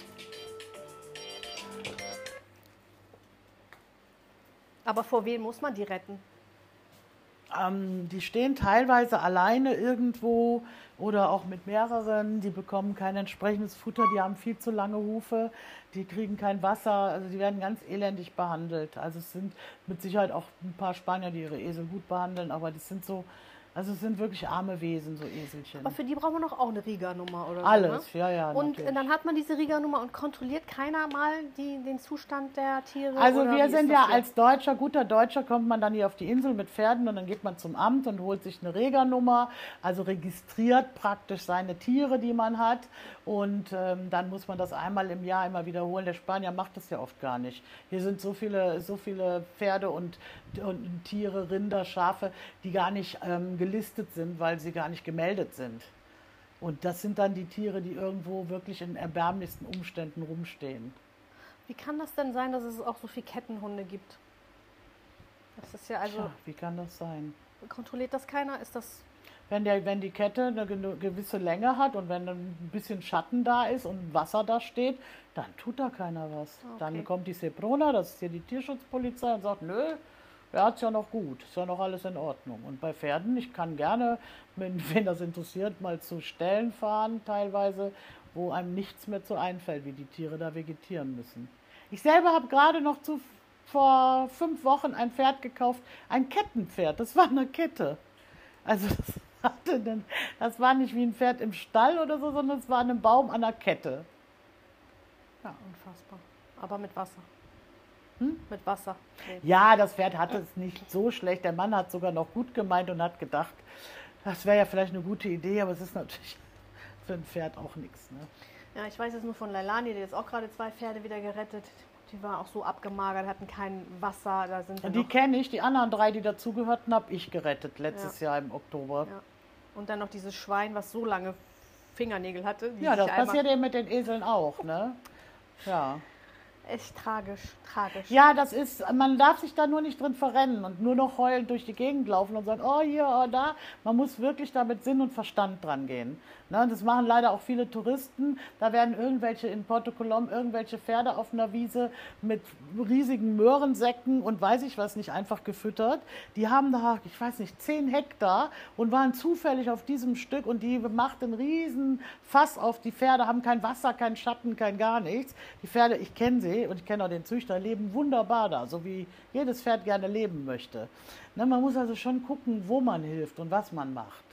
Aber vor wem muss man die retten? Ähm, die stehen teilweise alleine irgendwo oder auch mit mehreren. Die bekommen kein entsprechendes Futter, die haben viel zu lange Hufe, die kriegen kein Wasser, also die werden ganz elendig behandelt. Also es sind mit Sicherheit auch ein paar Spanier, die ihre Esel gut behandeln, aber das sind so, also es sind wirklich arme Wesen, so Eselchen. Aber für die braucht man doch auch eine Riga-Nummer oder Alles, so. Ne? ja, ja. Und natürlich. dann hat man diese Riga-Nummer und kontrolliert keiner mal die, den Zustand der Tiere? Also wir sind ja hier? als Deutscher, guter Deutscher, kommt man dann hier auf die Insel mit Pferden und dann geht man zum Amt und holt sich eine Reganummer, also registriert praktisch seine Tiere, die man hat. Und ähm, dann muss man das einmal im Jahr immer wiederholen. Der Spanier macht das ja oft gar nicht. Hier sind so viele, so viele Pferde und, und Tiere, Rinder, Schafe, die gar nicht ähm, gelistet sind, weil sie gar nicht gemeldet sind. Und das sind dann die Tiere, die irgendwo wirklich in erbärmlichsten Umständen rumstehen. Wie kann das denn sein, dass es auch so viele Kettenhunde gibt? Das ist ja also. Tja, wie kann das sein? Kontrolliert das keiner? Ist das. Wenn, der, wenn die Kette eine gewisse Länge hat und wenn ein bisschen Schatten da ist und Wasser da steht, dann tut da keiner was. Okay. Dann kommt die Seprona, das ist hier die Tierschutzpolizei, und sagt, nö, hat es ja noch gut, ist ja noch alles in Ordnung. Und bei Pferden, ich kann gerne, wenn, das interessiert, mal zu Stellen fahren, teilweise, wo einem nichts mehr zu einfällt, wie die Tiere da vegetieren müssen. Ich selber habe gerade noch zu, vor fünf Wochen ein Pferd gekauft, ein Kettenpferd, das war eine Kette. Also das, hatte den, das war nicht wie ein Pferd im Stall oder so, sondern es war einem Baum an einer Kette. Unfassbar. Aber mit Wasser. Hm? Mit Wasser. Nee. Ja, das Pferd hatte es nicht so schlecht. Der Mann hat sogar noch gut gemeint und hat gedacht, das wäre ja vielleicht eine gute Idee, aber es ist natürlich für ein Pferd auch nichts. Ne? Ja, ich weiß es nur von Leilani, die hat jetzt auch gerade zwei Pferde wieder gerettet. Die war auch so abgemagert, hatten kein Wasser. Da sind die kenne ich, die anderen drei, die dazugehörten, habe ich gerettet letztes Jahr im Oktober. Ja. Und dann noch dieses Schwein, was so lange Fingernägel hatte. Ja, das passiert eben mit den Eseln auch, ne? Ja. Echt tragisch, tragisch. Ja, das ist, man darf sich da nur nicht drin verrennen und nur noch heulend durch die Gegend laufen und sagen, oh hier, oh da. Man muss wirklich da mit Sinn und Verstand dran gehen. Ne, und das machen leider auch viele Touristen. Da werden irgendwelche in Porto Colom irgendwelche Pferde auf einer Wiese mit riesigen Möhrensäcken und weiß ich was nicht einfach gefüttert. Die haben da, ich weiß nicht, 10 Hektar und waren zufällig auf diesem Stück und die macht einen riesen Fass auf. Die Pferde haben kein Wasser, kein Schatten, kein gar nichts. Die Pferde, ich kenne sie und ich kenne auch den Züchter, leben wunderbar da, so wie jedes Pferd gerne leben möchte. Ne, man muss also schon gucken, wo man hilft und was man macht.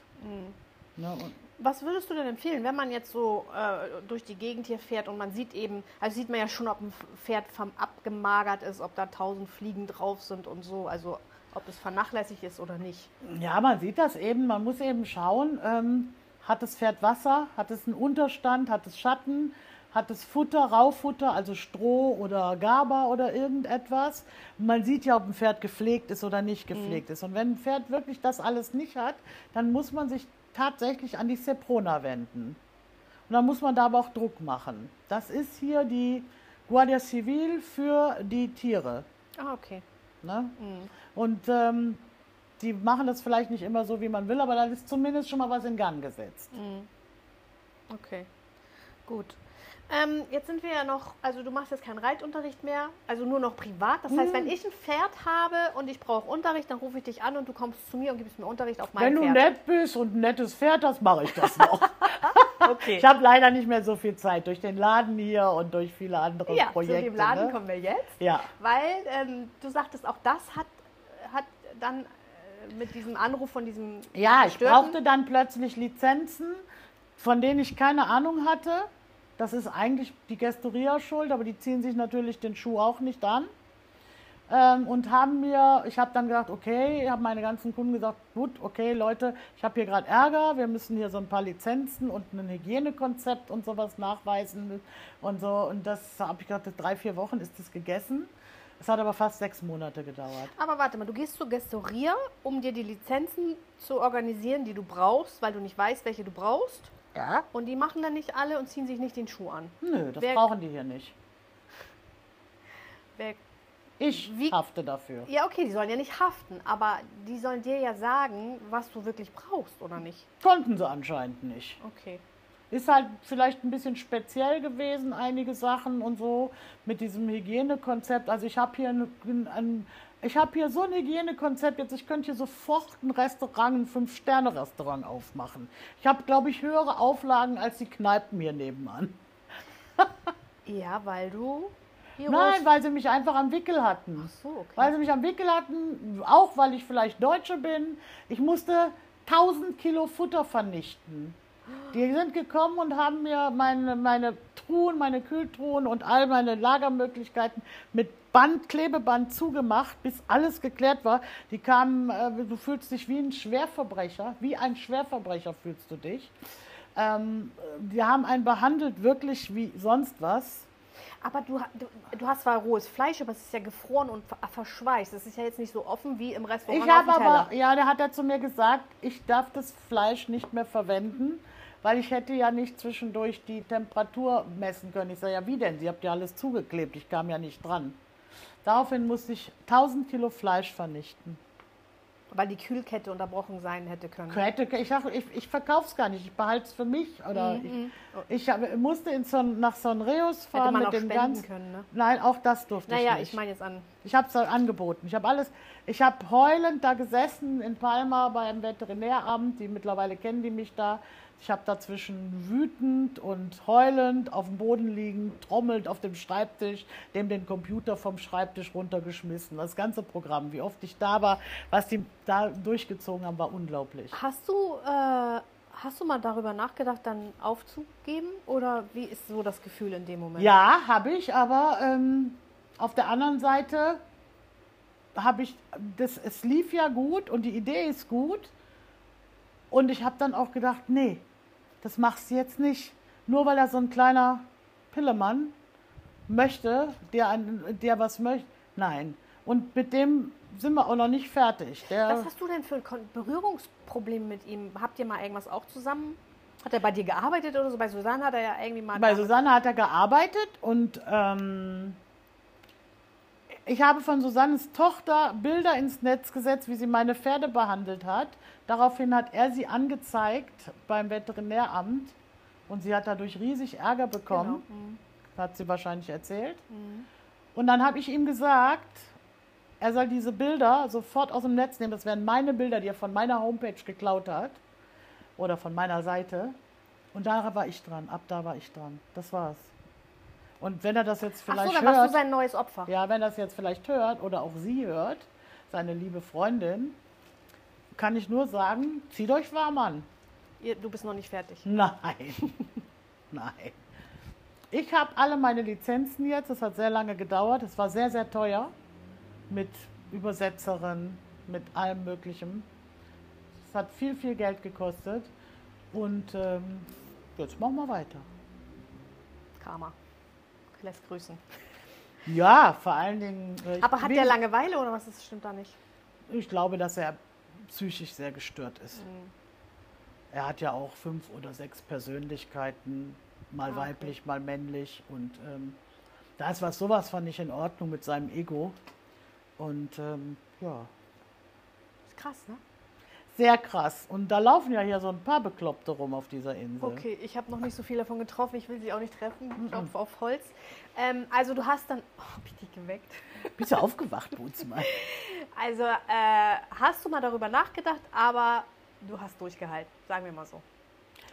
Ne, und Was würdest du denn empfehlen, wenn man jetzt so äh, durch die Gegend hier fährt und man sieht eben, also sieht man ja schon, ob ein Pferd vom abgemagert ist, ob da tausend Fliegen drauf sind und so, also ob es vernachlässigt ist oder nicht. Ja, man sieht das eben. Man muss eben schauen, ähm, hat das Pferd Wasser, hat es einen Unterstand, hat es Schatten, hat es Futter, Raufutter, also Stroh oder Gaber oder irgendetwas. Man sieht ja, ob ein Pferd gepflegt ist oder nicht gepflegt ist. Und wenn ein Pferd wirklich das alles nicht hat, dann muss man sich tatsächlich an die Seprona wenden. Und dann muss man da aber auch Druck machen. Das ist hier die Guardia Civil für die Tiere. Ah, okay. Ne? Und ähm, die machen das vielleicht nicht immer so, wie man will, aber da ist zumindest schon mal was in Gang gesetzt. Okay. Gut. Ähm, jetzt sind wir ja noch, also du machst jetzt keinen Reitunterricht mehr, also nur noch privat. Das heißt, wenn ich ein Pferd habe und ich brauche Unterricht, dann rufe ich dich an und du kommst zu mir und gibst mir Unterricht auf mein Wenn du Pferd. nett bist und ein nettes Pferd hast, mache ich das noch. Okay. ich habe leider nicht mehr so viel Zeit durch den Laden hier und durch viele andere ja, Projekte. zu dem Laden ne? kommen wir jetzt. Ja. Weil ähm, du sagtest, auch das hat, hat dann äh, mit diesem Anruf von diesem Ja, ich Gestörten- brauchte dann plötzlich Lizenzen, von denen ich keine Ahnung hatte. Das ist eigentlich die Gestoria schuld, aber die ziehen sich natürlich den Schuh auch nicht an. Ähm, und haben mir, ich habe dann gedacht, okay, ich habe meine ganzen Kunden gesagt, gut, okay, Leute, ich habe hier gerade Ärger, wir müssen hier so ein paar Lizenzen und ein Hygienekonzept und sowas nachweisen und so. Und das habe ich gedacht, drei, vier Wochen ist das gegessen. Es hat aber fast sechs Monate gedauert. Aber warte mal, du gehst zu Gestoria, um dir die Lizenzen zu organisieren, die du brauchst, weil du nicht weißt, welche du brauchst. Ja? Und die machen dann nicht alle und ziehen sich nicht den Schuh an. Nö, das Wer- brauchen die hier nicht. Wer, Ich Wie- hafte dafür. ja, okay, die sollen ja nicht haften, aber die sollen dir ja sagen, was du wirklich brauchst, oder nicht? Konnten sie anscheinend nicht. Okay. Ist halt vielleicht ein bisschen speziell gewesen, einige Sachen und so mit diesem Hygienekonzept. Also ich habe hier ein, ein, ich habe hier so ein Hygienekonzept jetzt, ich könnte hier sofort ein Restaurant, ein Fünf-Sterne-Restaurant aufmachen. Ich habe, glaube ich, höhere Auflagen als die Kneipen hier nebenan. Ja, weil du Nein, weil sie mich einfach am Wickel hatten. Ach so, okay. Weil sie mich am Wickel hatten, auch weil ich vielleicht Deutsche bin. Ich musste 1000 Kilo Futter vernichten. Die sind gekommen und haben mir meine, meine Truhen, meine Kühltruhen und all meine Lagermöglichkeiten mit Band, Klebeband zugemacht, bis alles geklärt war. Die kamen, äh, du fühlst dich wie ein Schwerverbrecher, wie ein Schwerverbrecher fühlst du dich. Ähm, die haben einen behandelt wirklich wie sonst was. Aber du, du, du hast zwar rohes Fleisch, aber es ist ja gefroren und ver- verschweißt. Es ist ja jetzt nicht so offen wie im Restaurant Ich habe aber, ja, der hat er zu mir gesagt, ich darf das Fleisch nicht mehr verwenden, weil ich hätte ja nicht zwischendurch die Temperatur messen können. Ich sage, ja, wie denn? Sie habt ja alles zugeklebt, ich kam ja nicht dran. Daraufhin musste ich 1000 Kilo Fleisch vernichten. Weil die Kühlkette unterbrochen sein hätte können. Hätte, ich ich, ich verkaufe es gar nicht, ich behalte es für mich. Oder ich, ich habe, musste in Son, nach Sonreus Mhm, Hätte fahren man mit dem ganzen. können, ne? Nein, auch das durfte Naja, ich nicht. ich meine jetzt an. Ich habe es angeboten. Ich habe alles. Ich habe heulend da gesessen in Palma beim Veterinäramt. Die mittlerweile kennen die mich da. Ich habe dazwischen wütend und heulend auf dem Boden liegend, trommelnd auf dem Schreibtisch, dem den Computer vom Schreibtisch runtergeschmissen. Das ganze Programm, wie oft ich da war, was die da durchgezogen haben, war unglaublich. Hast du, äh, hast du mal darüber nachgedacht, dann aufzugeben? Oder wie ist so das Gefühl in dem Moment? Ja, habe ich, aber ähm, auf der anderen Seite habe ich, das, es lief ja gut und die Idee ist gut. Und ich habe dann auch gedacht, nee, das machst du jetzt nicht. Nur weil er so ein kleiner Pillemann möchte, der, ein, der was möchte. Nein. Und mit dem sind wir auch noch nicht fertig. Der, Was hast du denn für ein Berührungsproblem mit ihm? Habt ihr mal irgendwas auch zusammen? Hat er bei dir gearbeitet oder so? Bei Susanne hat er ja irgendwie mal. Bei. Susanne hat er gearbeitet und ähm, ich habe von Susannes Tochter Bilder ins Netz gesetzt, wie sie meine Pferde behandelt hat. Daraufhin hat er sie angezeigt beim Veterinäramt und sie hat dadurch riesig Ärger bekommen. Genau. Mhm. Hat sie wahrscheinlich erzählt. Und dann habe ich ihm gesagt, er soll diese Bilder sofort aus dem Netz nehmen. Das wären meine Bilder, die er von meiner Homepage geklaut hat. Oder von meiner Seite. Und da war ich dran. Ab da war ich dran. Das war's. Und wenn er das jetzt Ach so, vielleicht dann warst du hört, sein neues Opfer. ja, wenn er das jetzt vielleicht hört oder auch sie hört, seine liebe Freundin, kann ich nur sagen, zieht euch warm an. Ihr, du bist noch nicht fertig. Nein, nein. Ich habe alle meine Lizenzen jetzt. Das hat sehr lange gedauert. Es war sehr, sehr teuer mit Übersetzerin, mit allem Möglichen. Es hat viel, viel Geld gekostet. Und ähm, jetzt machen wir weiter. Kramer. Lässt grüßen. Ja, vor allen Dingen. äh, Aber hat der Langeweile oder was ist, stimmt da nicht? Ich glaube, dass er psychisch sehr gestört ist. Mhm. Er hat ja auch fünf oder sechs Persönlichkeiten, mal Ah, okay. weiblich, mal männlich. Und ähm, da ist was sowas von nicht in Ordnung mit seinem Ego. Und ähm, ja, Ist krass, ne? Sehr krass. Und da laufen ja hier so ein paar Bekloppte rum auf dieser Insel. Okay, ich habe noch nicht so viel davon getroffen. Ich will sie auch nicht treffen. Ich klopfe auf Holz. Ähm, also du hast dann... Oh, hab ich dich geweckt? Bist du aufgewacht, Bootsmann? Also äh, hast du mal darüber nachgedacht, aber du hast durchgehalten. Sagen wir mal so.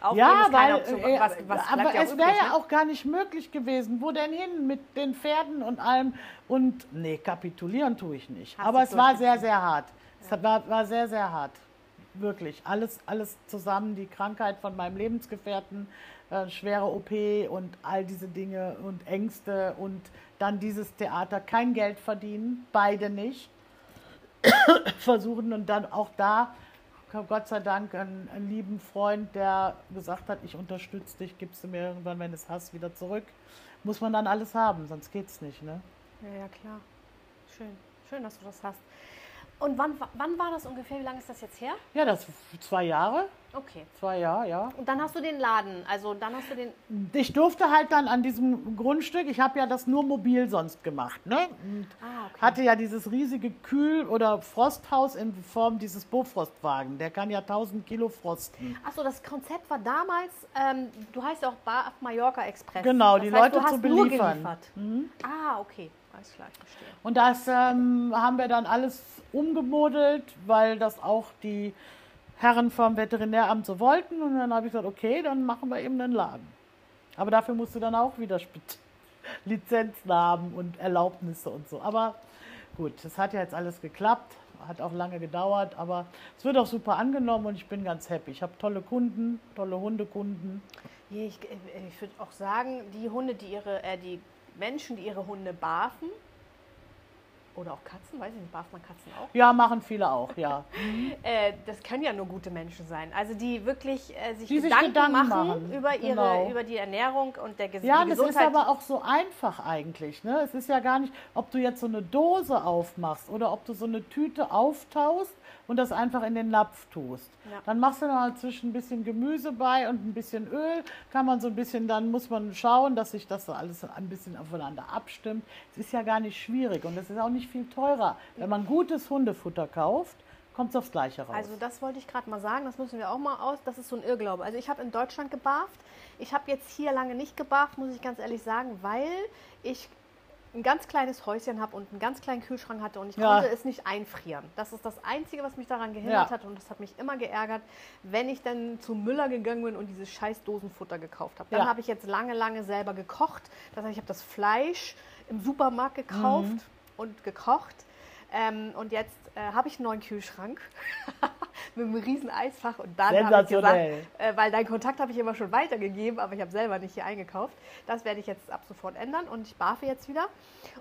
Aufgeben Ja, weil Option. äh, was, was aber ja es wäre ja ne? auch gar nicht möglich gewesen. Wo denn hin mit den Pferden und allem? Und nee, kapitulieren tue ich nicht. Hast aber es war sehr, sehr hart. Es war, war sehr, sehr hart. Wirklich. Alles, alles zusammen, die Krankheit von meinem Lebensgefährten, äh, schwere OP und all diese Dinge und Ängste und dann dieses Theater, kein Geld verdienen, beide nicht. Versuchen und dann auch da Gott sei Dank einen, einen lieben Freund, der gesagt hat, ich unterstütze dich, gibst du mir irgendwann, wenn du es hast, wieder zurück. Muss man dann alles haben, sonst geht's nicht. Ne? Ja, ja, klar. Schön. Schön, dass du das hast. Und wann, wa- wann war das ungefähr? Wie lange ist das jetzt her? Ja, das zwei Jahre, Okay. zwei Jahre, ja. Und dann hast du den Laden, also dann hast du den. Ich durfte halt dann an diesem Grundstück, ich habe ja das nur mobil sonst gemacht, ne? Und Ah, okay. hatte ja dieses riesige Kühl- oder Frosthaus in Form dieses Bofrostwagen. Der kann ja 1000 Kilo frosten. Achso, das Konzept war damals, ähm, du heißt ja auch Bar auf Mallorca Express. Genau, das die heißt, Leute zu nur beliefern. Mhm. geliefert. Ah, okay. Alles klar, ich verstehe. Und das ähm, haben wir dann alles umgemodelt, weil das auch die Herren vom Veterinäramt so wollten. Und dann habe ich gesagt, okay, dann machen wir eben einen Laden. Aber dafür musst du dann auch wieder Lizenzen haben und Erlaubnisse und so. Aber gut, das hat ja jetzt alles geklappt. Hat auch lange gedauert, aber es wird auch super angenommen und ich bin ganz happy. Ich habe tolle Kunden, tolle Hundekunden. Ich, äh, ich würde auch sagen, die Hunde, die ihre, äh, die Menschen, die ihre Hunde barfen, oder auch Katzen, weiß ich nicht, barft man Katzen auch? Ja, machen viele auch, ja. Äh, das können ja nur gute Menschen sein. Also die wirklich äh, sich, Die sich Gedanken, Gedanken machen, machen, über, ihre, genau. über die Ernährung und der Ges Ja, die das ist Gesundheit. aber auch so einfach eigentlich. Ne? Es ist ja gar nicht, ob du jetzt so eine Dose aufmachst oder ob du so eine Tüte auftaust und das einfach in den Napf tust. Ja. Dann machst du noch zwischen ein bisschen Gemüse bei und ein bisschen Öl. Kann man so ein bisschen, dann muss man schauen, dass sich das so alles ein bisschen aufeinander abstimmt. Es ist ja gar nicht schwierig und es ist auch nicht viel teurer. Wenn man gutes Hundefutter kauft, kommt es aufs Gleiche raus. Also das wollte ich gerade mal sagen, das müssen wir auch mal aus. Das ist so ein Irrglaube. Also ich habe in Deutschland gebarft. Ich habe jetzt hier lange nicht gebarft, muss ich ganz ehrlich sagen, weil ich ein ganz kleines Häuschen habe und einen ganz kleinen Kühlschrank hatte und ich Ja. konnte es nicht einfrieren. Das ist das Einzige, was mich daran gehindert Ja. hat und das hat mich immer geärgert, wenn ich dann zu Müller gegangen bin und dieses scheiß Dosenfutter gekauft habe. Dann Ja. habe ich jetzt lange, lange selber gekocht. Das heißt, ich habe das Fleisch im Supermarkt gekauft Mhm. und gekocht. Ähm, und jetzt äh, habe ich einen neuen Kühlschrank mit einem riesen Eisfach und dann habe ich gesagt, äh, weil deinen Kontakt habe ich immer schon weitergegeben, aber ich habe selber nicht hier eingekauft. Das werde ich jetzt ab sofort ändern und ich barfe jetzt wieder.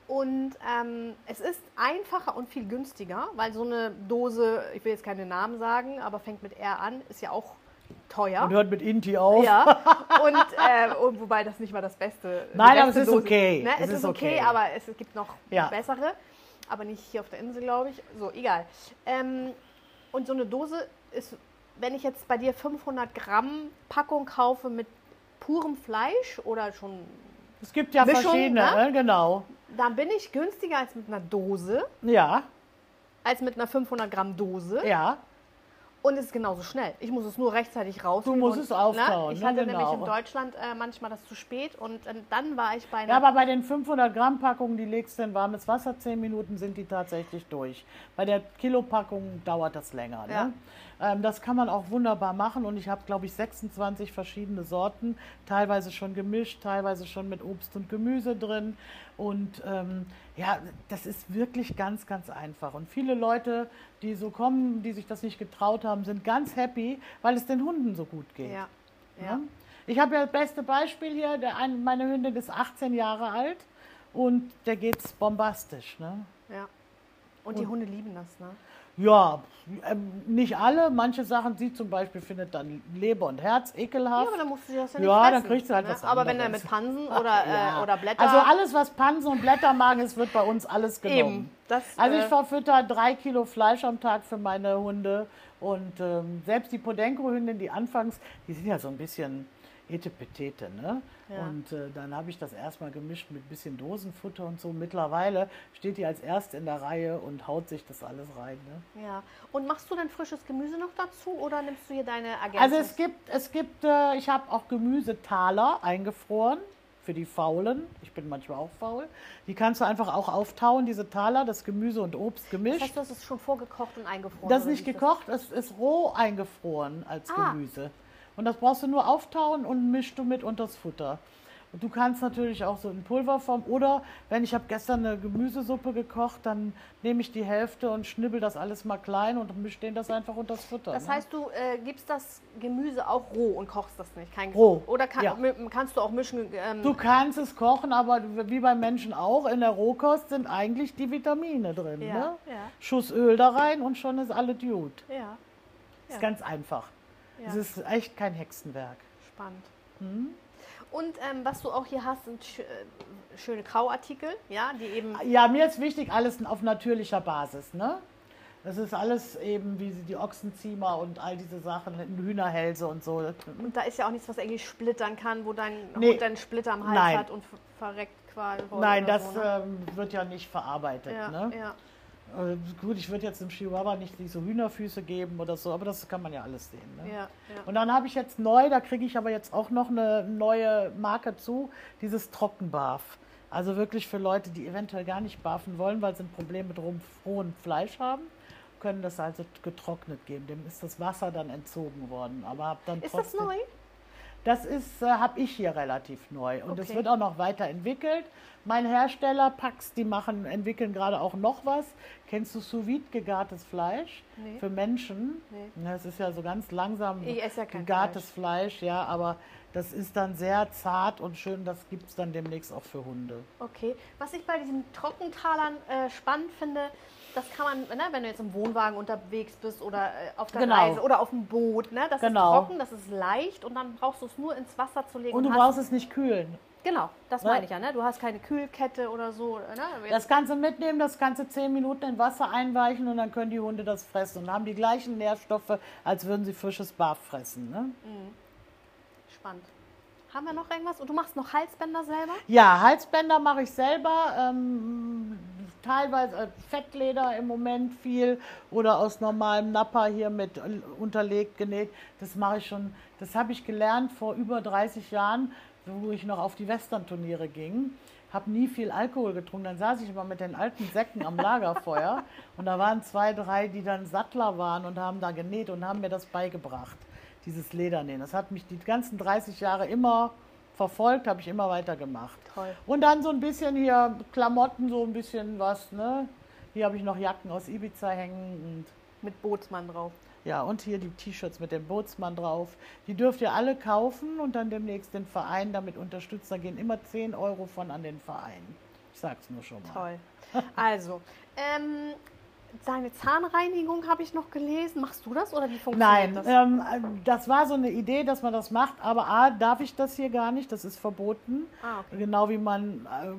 Und ähm, es ist einfacher und viel günstiger, weil so eine Dose, ich will jetzt keine Namen sagen, aber fängt mit R an, ist ja auch teuer. und hört mit Inti auf. Ja, und, äh, und wobei das nicht mal das Beste Nein, aber es ist okay. Ne? Es, ist okay, aber es gibt noch Ja. bessere. Aber nicht hier auf der Insel, glaube ich. So, egal. Ähm, und so eine Dose ist, wenn ich jetzt bei dir 500 Gramm Packung kaufe mit purem Fleisch oder schon, Es gibt ja Mischung, verschiedene, ne? ne? genau. dann bin ich günstiger als mit einer Dose, Ja, als mit einer 500 Gramm Dose. ja. Und es ist genauso schnell. Ich muss es nur rechtzeitig rausnehmen. musst und, es auftauen, Ich ne? hatte Genau. nämlich in Deutschland äh, manchmal das zu spät und äh, dann war ich bei einer Ja, aber bei den 500 Gramm Packungen, die legst du in warmes Wasser, 10 Minuten sind die tatsächlich durch. Bei der Kilopackung dauert das länger. Ne? Ja. Ähm, das kann man auch wunderbar machen und ich habe, glaube ich, 26 verschiedene Sorten, teilweise schon gemischt, teilweise schon mit Obst und Gemüse drin. Und ähm, ja, das ist wirklich ganz, ganz einfach. Und viele Leute, die so kommen, die sich das nicht getraut haben, sind ganz happy, weil es den Hunden so gut geht. Ja, Ja. ja. Ich habe ja das beste Beispiel hier. Der ein, meine Hündin ist 18 Jahre alt und der geht's bombastisch. Ne? ja. Und die Hunde lieben das, ne? Ja, ähm, nicht alle. Manche Sachen, sie zum Beispiel findet dann Leber und Herz ekelhaft. Ja, aber dann musst du das ja nicht Ja, fressen, dann kriegst du halt ne? was Aber wenn er anderes. mit Pansen oder, Ja. äh, oder Blätter... Also alles, was Pansen und Blättermagen ist, wird bei uns alles genommen. Eben. Das, Also ich äh, verfütter drei Kilo Fleisch am Tag für meine Hunde. Und ähm, selbst die Podenco-Hündin, die anfangs, die sind ja so ein bisschen Etepetete, ne? Ja. Und äh, dann habe ich das erstmal gemischt mit bisschen Dosenfutter und so. Mittlerweile steht die als erste in der Reihe und haut sich das alles rein. Ne? Ja. Und machst du denn frisches Gemüse noch dazu oder nimmst du hier deine Ergänzung? Also es gibt, es gibt, äh, ich habe auch Gemüsetaler eingefroren für die Faulen. Ich bin manchmal auch faul. Die kannst du einfach auch auftauen, diese Taler, das Gemüse und Obst gemischt. das heißt, du hast es schon vorgekocht und eingefroren? Das ist nicht gekocht, es ist roh eingefroren als Ah. Gemüse. Und das brauchst du nur auftauen und mischst du mit unters Futter. Und du kannst natürlich auch so in Pulverform oder wenn ich habe gestern eine Gemüsesuppe gekocht, dann nehme ich die Hälfte und schnibbel das alles mal klein und mische denen das einfach unters Futter. Das ne? heißt, du äh, gibst das Gemüse auch roh und kochst das nicht? Kein Roh, Oder kann, ja. kannst du auch mischen? Ähm, Du kannst es kochen, aber wie beim Menschen auch, in der Rohkost sind eigentlich die Vitamine drin. Ja, ne? ja. Schuss Öl da rein und schon ist alles gut. ja, Ist ganz einfach. Ja. Es ist echt kein Hexenwerk. spannend. Hm? Und ähm, was du auch hier hast, sind sch äh, schöne Kauartikel, ja, die eben. Ja, mir ist wichtig, alles auf natürlicher Basis. Ne? Das ist alles eben wie die Ochsenziemer und all diese Sachen, Hühnerhälse und so. Und da ist ja auch nichts, was irgendwie splittern kann, wo dein Nee. Hund einen Splitter am Hals Nein. hat und ver- verreckt quasi. Nein, das so, ne? ähm, wird ja nicht verarbeitet. ja, ne? ja. Äh, gut, ich würde jetzt dem Chihuahua nicht diese Hühnerfüße geben oder so, aber das kann man ja alles sehen. Ne? Ja, ja. Und dann habe ich jetzt neu, da kriege ich aber jetzt auch noch eine neue Marke zu, dieses Trockenbarf. Also wirklich für Leute, die eventuell gar nicht barfen wollen, weil sie ein Problem mit rohem, Fleisch haben, können das also getrocknet geben. Dem ist das Wasser dann entzogen worden. Aber hab dann Ist das neu? Das ist, äh, habe ich hier relativ neu und es Okay. wird auch noch weiterentwickelt. Mein Hersteller Pax, die machen, entwickeln gerade auch noch was. Kennst du sous vide gegartes Fleisch Nee. für Menschen? Nee. Ja, Es ist ja so ganz langsam Ich esse ja gegartes Fleisch. ja, aber das ist dann sehr zart und schön. Das gibt es dann demnächst auch für Hunde. Okay. Was ich bei diesen Trockentalern äh, spannend finde, das kann man, ne, wenn du jetzt im Wohnwagen unterwegs bist oder äh, auf der Genau. Reise oder auf dem Boot, ne, das Genau. ist trocken, das ist leicht und dann brauchst du es nur ins Wasser zu legen. Und du brauchst es nicht kühlen. Genau, das Ne? meine ich ja, ne? Du hast keine Kühlkette oder so. Ne? Das kannst du mitnehmen, das kannst du zehn Minuten in Wasser einweichen und dann können die Hunde das fressen und haben die gleichen Nährstoffe, als würden sie frisches Barf fressen. Ne? Spannend. Haben wir noch irgendwas? Und du machst noch Halsbänder selber? Ja, Halsbänder mache ich selber. Ähm, teilweise äh, Fettleder im Moment viel oder aus normalem Nappa hier mit unterlegt, genäht. Das mache ich schon, das habe ich gelernt vor über 30 Jahren, wo ich noch auf die Western-Turniere ging. Habe nie viel Alkohol getrunken. Dann saß ich immer mit den alten Säcken am Lagerfeuer und da waren zwei, drei, die dann Sattler waren und haben da genäht und haben mir das beigebracht, dieses Ledernähen. Das hat mich die ganzen 30 Jahre immer verfolgt, habe ich immer weiter gemacht. Toll. Und dann so ein bisschen hier Klamotten, so ein bisschen was, ne? Hier habe ich noch Jacken aus Ibiza hängen Mit Bootsmann drauf. und ja, und hier die T-Shirts mit dem Bootsmann drauf. Die dürft ihr alle kaufen und dann demnächst den Verein damit unterstützen. Da gehen immer 10 Euro von an den Verein. Ich sag's nur schon mal. Toll. Also, ähm, deine Zahnreinigung habe ich noch gelesen. Machst du das oder wie funktioniert Nein, das? ähm, das war so eine Idee, dass man das macht, aber A, darf ich das hier gar nicht, das ist verboten. Ah, okay. Genau wie man, äh,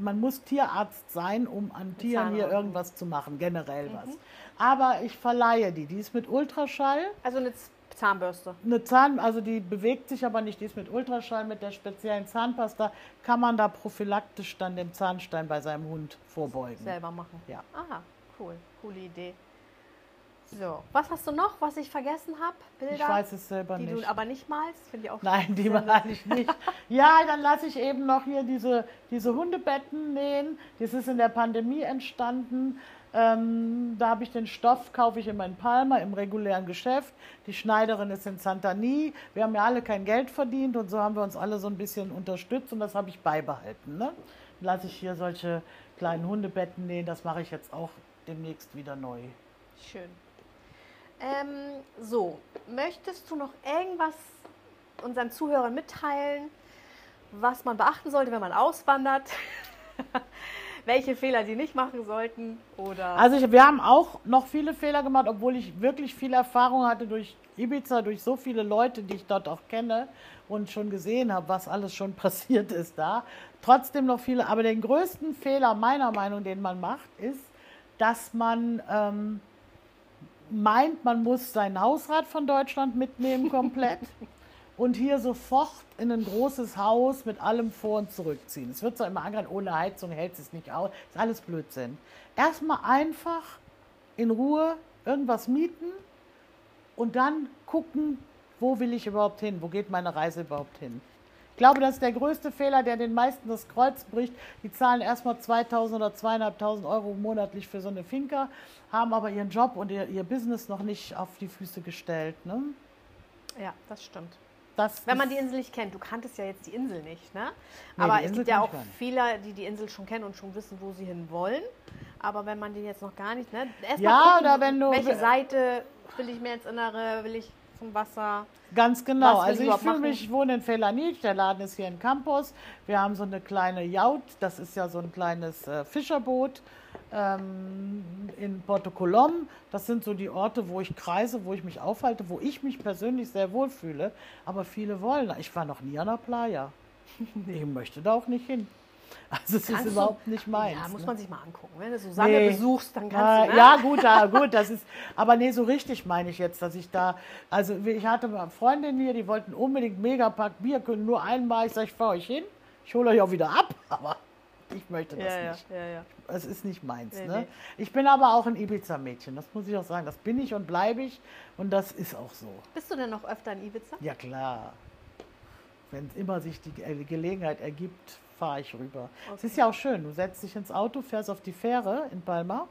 man muss Tierarzt sein, um an Tieren hier irgendwas zu machen, generell Mhm. was. Aber ich verleihe die, die ist mit Ultraschall. Also eine Zahnbürste. Eine Zahn, also die bewegt sich aber nicht, die ist mit Ultraschall, mit der speziellen Zahnpasta kann man da prophylaktisch dann den Zahnstein bei seinem Hund vorbeugen. Selber machen. Ja. Aha, cool. Coole Idee. So, was hast du noch, was ich vergessen habe? Bilder, Ich weiß es selber die nicht. du aber nicht malst? Finde ich auch Nein, die meine ich nicht. Ja, dann lasse ich eben noch hier diese, diese Hundebetten nähen. Das ist in der Pandemie entstanden. Ähm, da habe ich den Stoff, kaufe ich immer in Palma im regulären Geschäft. Die Schneiderin ist in Santani. Wir haben ja alle kein Geld verdient und so haben wir uns alle so ein bisschen unterstützt und das habe ich beibehalten. Ne? Lasse ich hier solche kleinen Hundebetten nähen. Das mache ich jetzt auch demnächst wieder neu. Schön. Ähm, so, möchtest du noch irgendwas unseren Zuhörern mitteilen, was man beachten sollte, wenn man auswandert? welche Fehler die nicht machen sollten oder Also ich, wir haben auch noch viele Fehler gemacht, obwohl ich wirklich viel Erfahrung hatte durch Ibiza, durch so viele Leute, die ich dort auch kenne und schon gesehen habe, was alles schon passiert ist da. Trotzdem noch viele, aber den größten Fehler meiner Meinung, den man macht, ist, dass man ähm, meint, man muss sein Hausrat von Deutschland mitnehmen komplett und hier sofort in ein großes Haus mit allem vor und zurückziehen. Es wird zwar immer angehört, ohne Heizung hält es nicht aus. Ist alles Blödsinn. Erstmal einfach in Ruhe irgendwas mieten und dann gucken, wo will ich überhaupt hin? Wo geht meine Reise überhaupt hin? Ich glaube, das ist der größte Fehler, der den meisten das Kreuz bricht. Die zahlen erstmal 2000 oder 2500 Euro monatlich für so eine Finca, haben aber ihren Job und ihr, ihr Business noch nicht auf die Füße gestellt. Ne? ja, das stimmt. Das Wenn man die Insel nicht kennt, du kanntest ja jetzt die Insel nicht, ne? Nee, Aber es gibt ja auch viele, die die Insel schon kennen und schon wissen, wo sie hin wollen. Aber wenn man die jetzt noch gar nicht, ne? Erst Ja, gucken, oder wenn du- welche Seite will ich mehr ins Innere, will ich zum Wasser? Ganz genau. Also ich fühle mich, ich wohne in Felanitsch, der Laden ist hier in Campos. Wir haben so eine kleine Jaut, das ist ja so ein kleines äh, Fischerboot ähm, in Porto Colom. Das sind so die Orte, wo ich kreise, wo ich mich aufhalte, wo ich mich persönlich sehr wohl fühle. Aber viele wollen. Ich war noch nie an der Playa. Ich möchte da auch nicht hin. Also es ist Kannst du- überhaupt nicht meins. Ja, muss ne? man sich mal angucken. Wenn du Susanne Nee. besuchst, dann Ja, kannst du, ne? ja, gut, ja, gut, das ist, aber nee, so richtig meine ich jetzt, dass ich da, also ich hatte mal Freundinnen hier, die wollten unbedingt Megapack Bier, können nur einmal, ich sage, ich fahre euch hin, ich hole euch auch wieder ab, aber ich möchte das ja, ja, nicht. ja, ja. Es ist nicht meins. Nee, ne? nee. Ich bin aber auch ein Ibiza-Mädchen, das muss ich auch sagen, das bin ich und bleibe ich und das ist auch so. Bist du denn noch öfter in Ibiza? Ja klar, wenn immer sich die Ge- Gelegenheit ergibt, fahre ich rüber. Es Okay. ist ja auch schön, du setzt dich ins Auto, fährst auf die Fähre in Palma,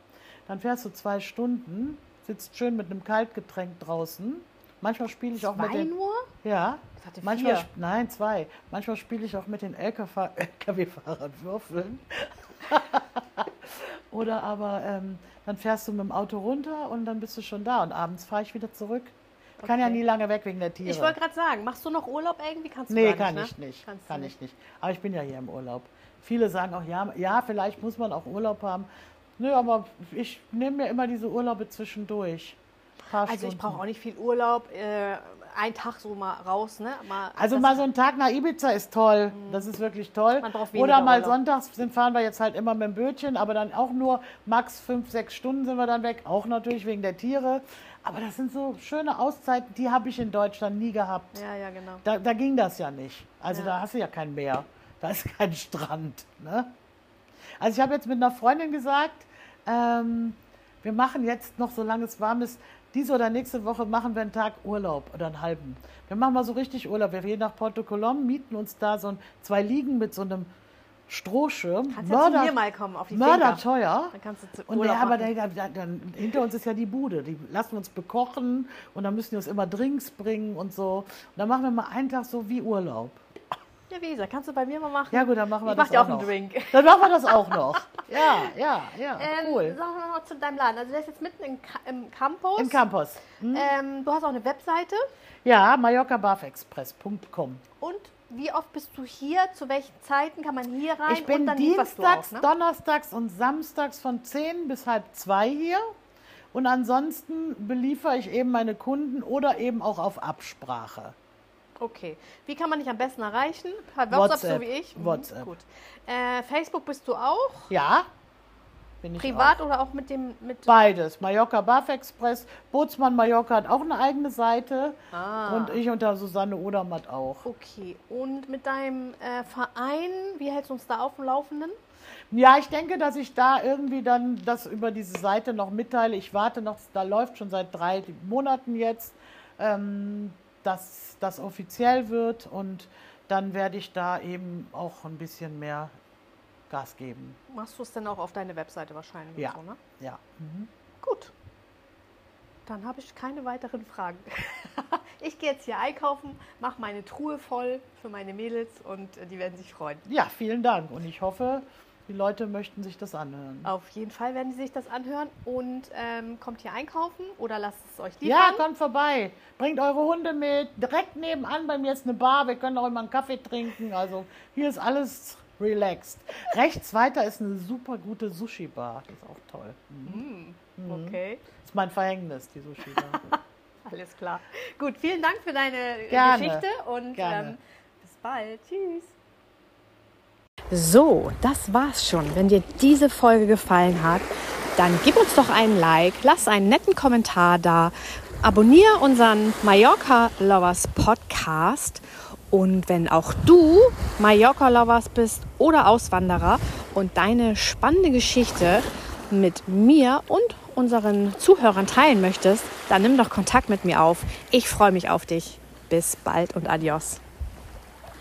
dann fährst du zwei Stunden, sitzt schön mit einem Kaltgetränk draußen. Manchmal spiele ich auch mit Zwei den... nur? Ja, manchmal, nein, zwei. Manchmal spiele ich auch mit den LKW LKW-Fahrern Würfeln. Oder aber ähm, dann fährst du mit dem Auto runter und dann bist du schon da und abends fahre ich wieder zurück. Ich kann ja Okay. nie lange weg wegen der Tiere. Ich wollte gerade sagen, machst du noch Urlaub irgendwie? Kannst du Nee, kann nicht, ich ne? nicht. Kannst kann nicht. ich nicht. Aber ich bin ja hier im Urlaub. Viele sagen auch, ja, ja, vielleicht muss man auch Urlaub haben. Nö, aber ich nehme mir immer diese Urlaube zwischendurch. Also ich brauche auch nicht viel Urlaub. Äh, ein Tag so mal raus, ne? Mal, Also mal so ein Tag nach Ibiza ist toll. Das ist wirklich toll. Oder mal Urlaub. sonntags sind, fahren wir jetzt halt immer mit dem Bötchen, aber dann auch nur max fünf, sechs Stunden sind wir dann weg. Auch natürlich wegen der Tiere. Aber das sind so schöne Auszeiten, die habe ich in Deutschland nie gehabt. Ja, ja, genau. Da, da ging das ja nicht. Also Ja. da hast du ja kein Meer. Da ist kein Strand. Ne? Also ich habe jetzt mit einer Freundin gesagt, ähm, wir machen jetzt noch, solange es warm ist, diese oder nächste Woche machen wir einen Tag Urlaub oder einen halben. Wir machen mal so richtig Urlaub. Wir gehen nach Porto Colom, mieten uns da so ein, zwei Liegen mit so einem Strohschirm. Kannst ja zu mir mal kommen auf die Finca. Mörderteuer. Dann kannst du zu Und Urlaub ja, aber machen. da, da, dann, hinter uns ist ja die Bude. Die lassen uns bekochen und dann müssen die uns immer Drinks bringen und so. Und dann machen wir mal einen Tag so wie Urlaub. Ja, wie gesagt, kannst du bei mir mal machen. Ja gut, dann machen wir ich das mach dir auch auch einen noch. Drink. Dann machen wir das auch noch. Ja, ja, ja, Ähm, cool. Sag mal noch zu deinem Laden. Also der ist jetzt mitten im, im Campus. Im Campus. Ähm, du hast auch eine Webseite. Ja, mallorcabuffexpress.com. Und wie oft bist du hier? Zu welchen Zeiten kann man hier rein? Ich bin dienstags, auch, ne? donnerstags und samstags von 10 bis halb zwei hier. Und ansonsten beliefere ich eben meine Kunden oder eben auch auf Absprache. Okay. Wie kann man dich am besten erreichen? Per WhatsApp, so WhatsApp. wie ich? Mhm, WhatsApp. Gut. Äh, Facebook bist du auch? Ja, bin ich Privat auch. oder auch mit dem mit Beides. Mallorca Buff Express. Bootsmann Mallorca hat auch eine eigene Seite. Ah. Und ich unter Susanne Odermatt auch. Okay. Und mit deinem äh, Verein, wie hältst du uns da auf dem Laufenden? Ja, ich denke, dass ich da irgendwie dann das über diese Seite noch mitteile. Ich warte noch, da läuft schon seit drei Monaten jetzt, ähm, dass das offiziell wird und dann werde ich da eben auch ein bisschen mehr Gas geben. Machst du es denn auch auf deine Webseite wahrscheinlich? Ja. So, ne? Ja. Mhm. Gut. Dann habe ich keine weiteren Fragen. ich gehe jetzt hier einkaufen, mache meine Truhe voll für meine Mädels und äh, die werden sich freuen. ja, vielen Dank und ich hoffe, die Leute möchten sich das anhören. Auf jeden Fall werden sie sich das anhören und ähm, kommt hier einkaufen oder lasst es euch Ja, liefern. kommt vorbei. Bringt eure Hunde mit. Direkt nebenan bei mir ist eine Bar. Wir können auch immer einen Kaffee trinken. Also hier ist alles relaxed. Rechts weiter ist eine super gute Sushi-Bar. Das ist auch toll. Mhm. Okay. Das ist mein Verhängnis, die Sushi-Bar. Alles klar. Gut, vielen Dank für deine Gerne. Geschichte und ähm, bis bald. Tschüss. So, das war's schon. Wenn dir diese Folge gefallen hat, dann gib uns doch einen Like, lass einen netten Kommentar da, abonniere unseren Mallorca Lovers Podcast und wenn auch du Mallorca Lovers bist oder Auswanderer und deine spannende Geschichte mit mir und unseren Zuhörern teilen möchtest, dann nimm doch Kontakt mit mir auf. Ich freue mich auf dich. Bis bald und adios.